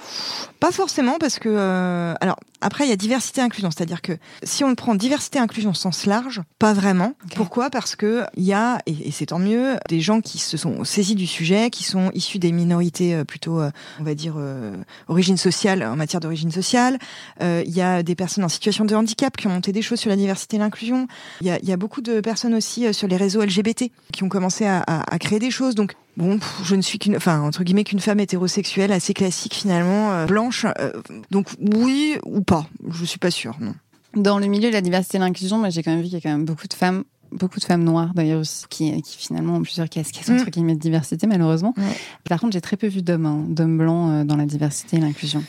pas forcément, parce que... Euh, alors, après, il y a diversité et inclusion, c'est-à-dire que si on prend diversité et inclusion au sens large, pas vraiment. Okay. Pourquoi? Parce que il y a, et, c'est tant mieux, des gens qui se sont saisis du sujet, qui sont issus des minorités euh, plutôt, euh, on va dire, euh, origine sociale, en matière d'origine sociale. Euh, il y a des personnes en situation de handicap qui ont monté des choses sur la diversité et l'inclusion. Il y a, il y a beaucoup de personnes aussi euh, sur les réseaux LGBT qui ont commencé à, à, à créer des choses. Donc, bon, je ne suis qu'une, enfin entre guillemets qu'une femme hétérosexuelle assez classique finalement, euh, blanche. Euh, donc oui ou pas, je suis pas sûre, non. Dans le milieu de la diversité et l'inclusion, moi j'ai quand même vu qu'il y a quand même beaucoup de femmes, beaucoup de femmes noires d'ailleurs aussi, qui, qui finalement ont plusieurs casquettes entre guillemets de diversité malheureusement. Ouais. Par contre, j'ai très peu vu d'hommes, hein, d'hommes blancs euh, dans la diversité et l'inclusion.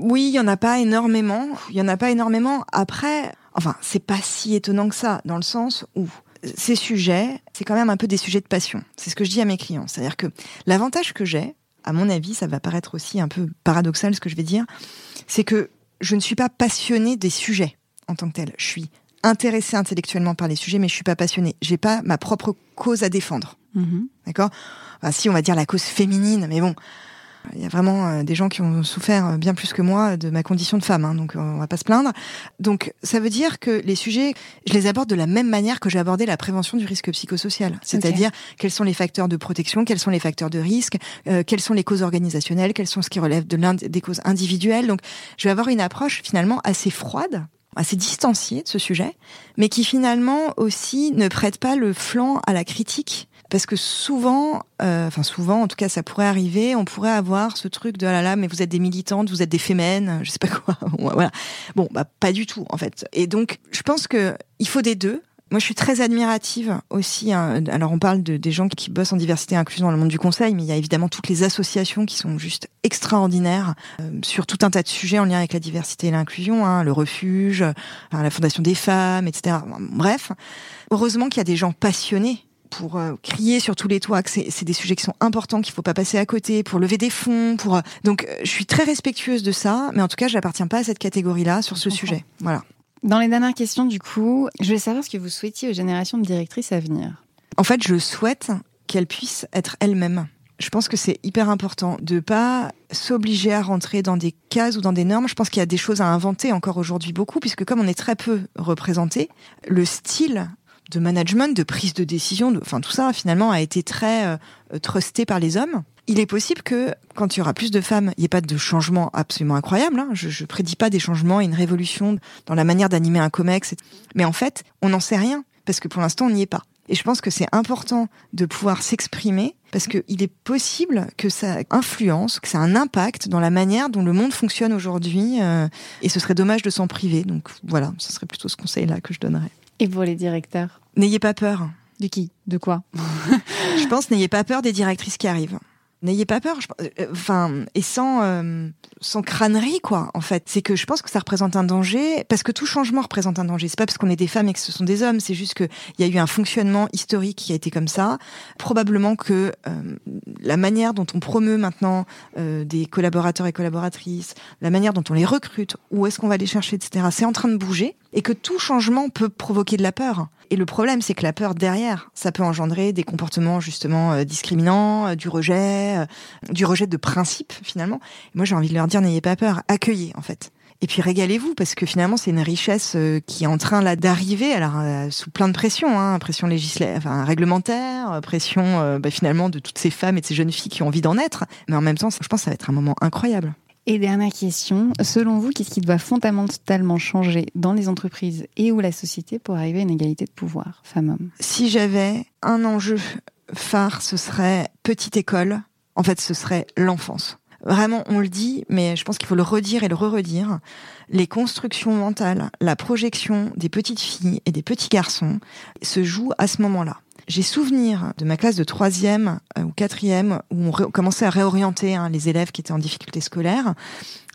Oui, il y en a pas énormément. Il y en a pas énormément. Après, enfin, c'est pas si étonnant que ça, dans le sens où ces sujets, c'est quand même un peu des sujets de passion. C'est ce que je dis à mes clients. C'est-à-dire que l'avantage que j'ai, à mon avis, ça va paraître aussi un peu paradoxal ce que je vais dire, c'est que je ne suis pas passionnée des sujets en tant que tel. Je suis intéressée intellectuellement par les sujets, mais je suis pas passionnée. J'ai pas ma propre cause à défendre. -hmm. D'accord? Enfin, Si on va dire la cause féminine, mais bon, Il y a vraiment euh, des gens qui ont souffert bien plus que moi de ma condition de femme, hein, donc on va pas se plaindre. Donc ça veut dire que les sujets, je les aborde de la même manière que j'ai abordé la prévention du risque psychosocial, c'est-à-dire quels sont les facteurs de protection, quels sont les facteurs de risque, euh, quelles sont les causes organisationnelles, quels sont ce qui relève de des causes individuelles. Donc je vais avoir une approche finalement assez froide assez distanciée de ce sujet, mais qui finalement aussi ne prête pas le flanc à la critique parce que souvent, euh, enfin souvent, en tout cas, ça pourrait arriver. On pourrait avoir ce truc de ah là là, mais vous êtes des militantes, vous êtes des fémènes, je sais pas quoi. voilà. Bon, bah pas du tout en fait. Et donc, je pense que il faut des deux. Moi, je suis très admirative aussi. Hein. Alors, on parle de, des gens qui bossent en diversité et inclusion dans le monde du conseil, mais il y a évidemment toutes les associations qui sont juste extraordinaires euh, sur tout un tas de sujets en lien avec la diversité et l'inclusion, hein, le refuge, la Fondation des femmes, etc. Bref, heureusement qu'il y a des gens passionnés pour euh, crier sur tous les toits que c'est des sujets qui sont importants, qu'il faut pas passer à côté, pour lever des fonds, pour euh, donc euh, je suis très respectueuse de ça, mais en tout cas, je n'appartiens pas à cette catégorie-là sur ce sujet. Voilà. Dans les dernières questions, du coup, je voulais savoir ce que vous souhaitiez aux générations de directrices à venir. En fait, je souhaite qu'elles puissent être elles-mêmes. Je pense que c'est hyper important de pas s'obliger à rentrer dans des cases ou dans des normes. Je pense qu'il y a des choses à inventer encore aujourd'hui beaucoup, puisque comme on est très peu représenté, le style de management, de prise de décision, de, enfin tout ça finalement a été très euh, trusté par les hommes. Il est possible que quand il y aura plus de femmes, il n'y ait pas de changement absolument incroyable. Hein. Je, ne prédis pas des changements et une révolution dans la manière d'animer un comex, mais en fait, on n'en sait rien parce que pour l'instant, on n'y est pas. Et je pense que c'est important de pouvoir s'exprimer parce qu'il est possible que ça influence, que ça a un impact dans la manière dont le monde fonctionne aujourd'hui. Euh, et ce serait dommage de s'en priver. Donc voilà, ce serait plutôt ce conseil-là que je donnerais. Et pour les directeurs N'ayez pas peur. De qui? De quoi? Je pense n'ayez pas peur des directrices qui arrivent. N'ayez pas peur. Euh, enfin, et sans euh, sans crânerie quoi. En fait, c'est que je pense que ça représente un danger parce que tout changement représente un danger. C'est pas parce qu'on est des femmes et que ce sont des hommes. C'est juste que il y a eu un fonctionnement historique qui a été comme ça. Probablement que euh, la manière dont on promeut maintenant des collaborateurs et collaboratrices, la manière dont on les recrute, où est-ce qu'on va les chercher, etc. C'est en train de bouger et que tout changement peut provoquer de la peur. Et le problème, c'est que la peur derrière, ça peut engendrer des comportements justement euh, discriminants, euh, du rejet, euh, du rejet de principe finalement. moi, j'ai envie de leur dire, n'ayez pas peur, accueillez en fait. Et puis régalez-vous parce que finalement c'est une richesse qui est en train là d'arriver, alors sous plein de pression, hein, pression législative, enfin réglementaire, pression bah, finalement de toutes ces femmes et de ces jeunes filles qui ont envie d'en être. Mais en même temps, je pense que ça va être un moment incroyable. Et dernière question, selon vous, qu'est-ce qui doit fondamentalement changer dans les entreprises et ou la société pour arriver à une égalité de pouvoir, femmes-hommes Si j'avais un enjeu phare, ce serait petite école. En fait, ce serait l'enfance. Vraiment, on le dit, mais je pense qu'il faut le redire et le re-redire. Les constructions mentales, la projection des petites filles et des petits garçons se jouent à ce moment-là. J'ai souvenir de ma classe de troisième euh, ou quatrième où on commençait à réorienter hein, les élèves qui étaient en difficulté scolaire.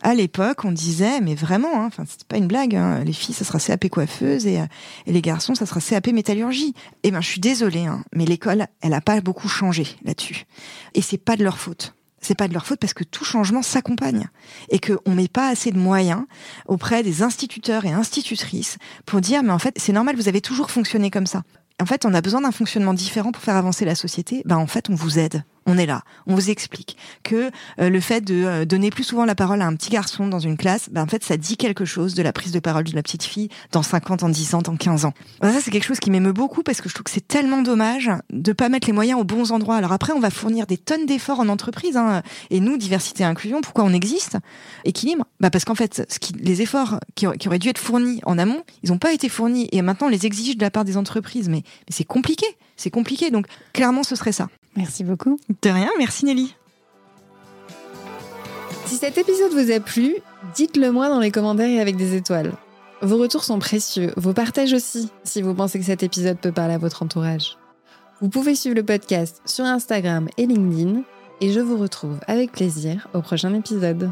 À l'époque, on disait, mais vraiment, hein, enfin, c'était pas une blague. Hein, les filles, ça sera CAP coiffeuse et, euh, et les garçons, ça sera CAP métallurgie. Eh ben, je suis désolée, mais l'école, elle a pas beaucoup changé là-dessus. Et c'est pas de leur faute c'est pas de leur faute parce que tout changement s'accompagne et qu'on met pas assez de moyens auprès des instituteurs et institutrices pour dire mais en fait c'est normal vous avez toujours fonctionné comme ça en fait, on a besoin d'un fonctionnement différent pour faire avancer la société. Ben, en fait, on vous aide on est là, on vous explique que euh, le fait de euh, donner plus souvent la parole à un petit garçon dans une classe, ben, en fait, ça dit quelque chose de la prise de parole de la petite fille dans 50 ans, 10 ans, dans 15 ans. Ben, ça, c'est quelque chose qui m'émeut beaucoup parce que je trouve que c'est tellement dommage de pas mettre les moyens aux bons endroits. Alors après, on va fournir des tonnes d'efforts en entreprise, hein, et nous, diversité et inclusion, pourquoi on existe? Équilibre? Ben, Parce qu'en fait, ce qui, les efforts qui, auraient dû être fournis en amont, ils n'ont pas été fournis, et maintenant, on les exige de la part des entreprises. mais, mais c'est compliqué, c'est compliqué. Donc, clairement, ce serait ça. Merci beaucoup. De rien, merci Nelly. Si cet épisode vous a plu, dites-le moi dans les commentaires et avec des étoiles. Vos retours sont précieux, vos partages aussi, si vous pensez que cet épisode peut parler à votre entourage. Vous pouvez suivre le podcast sur Instagram et LinkedIn, et je vous retrouve avec plaisir au prochain épisode.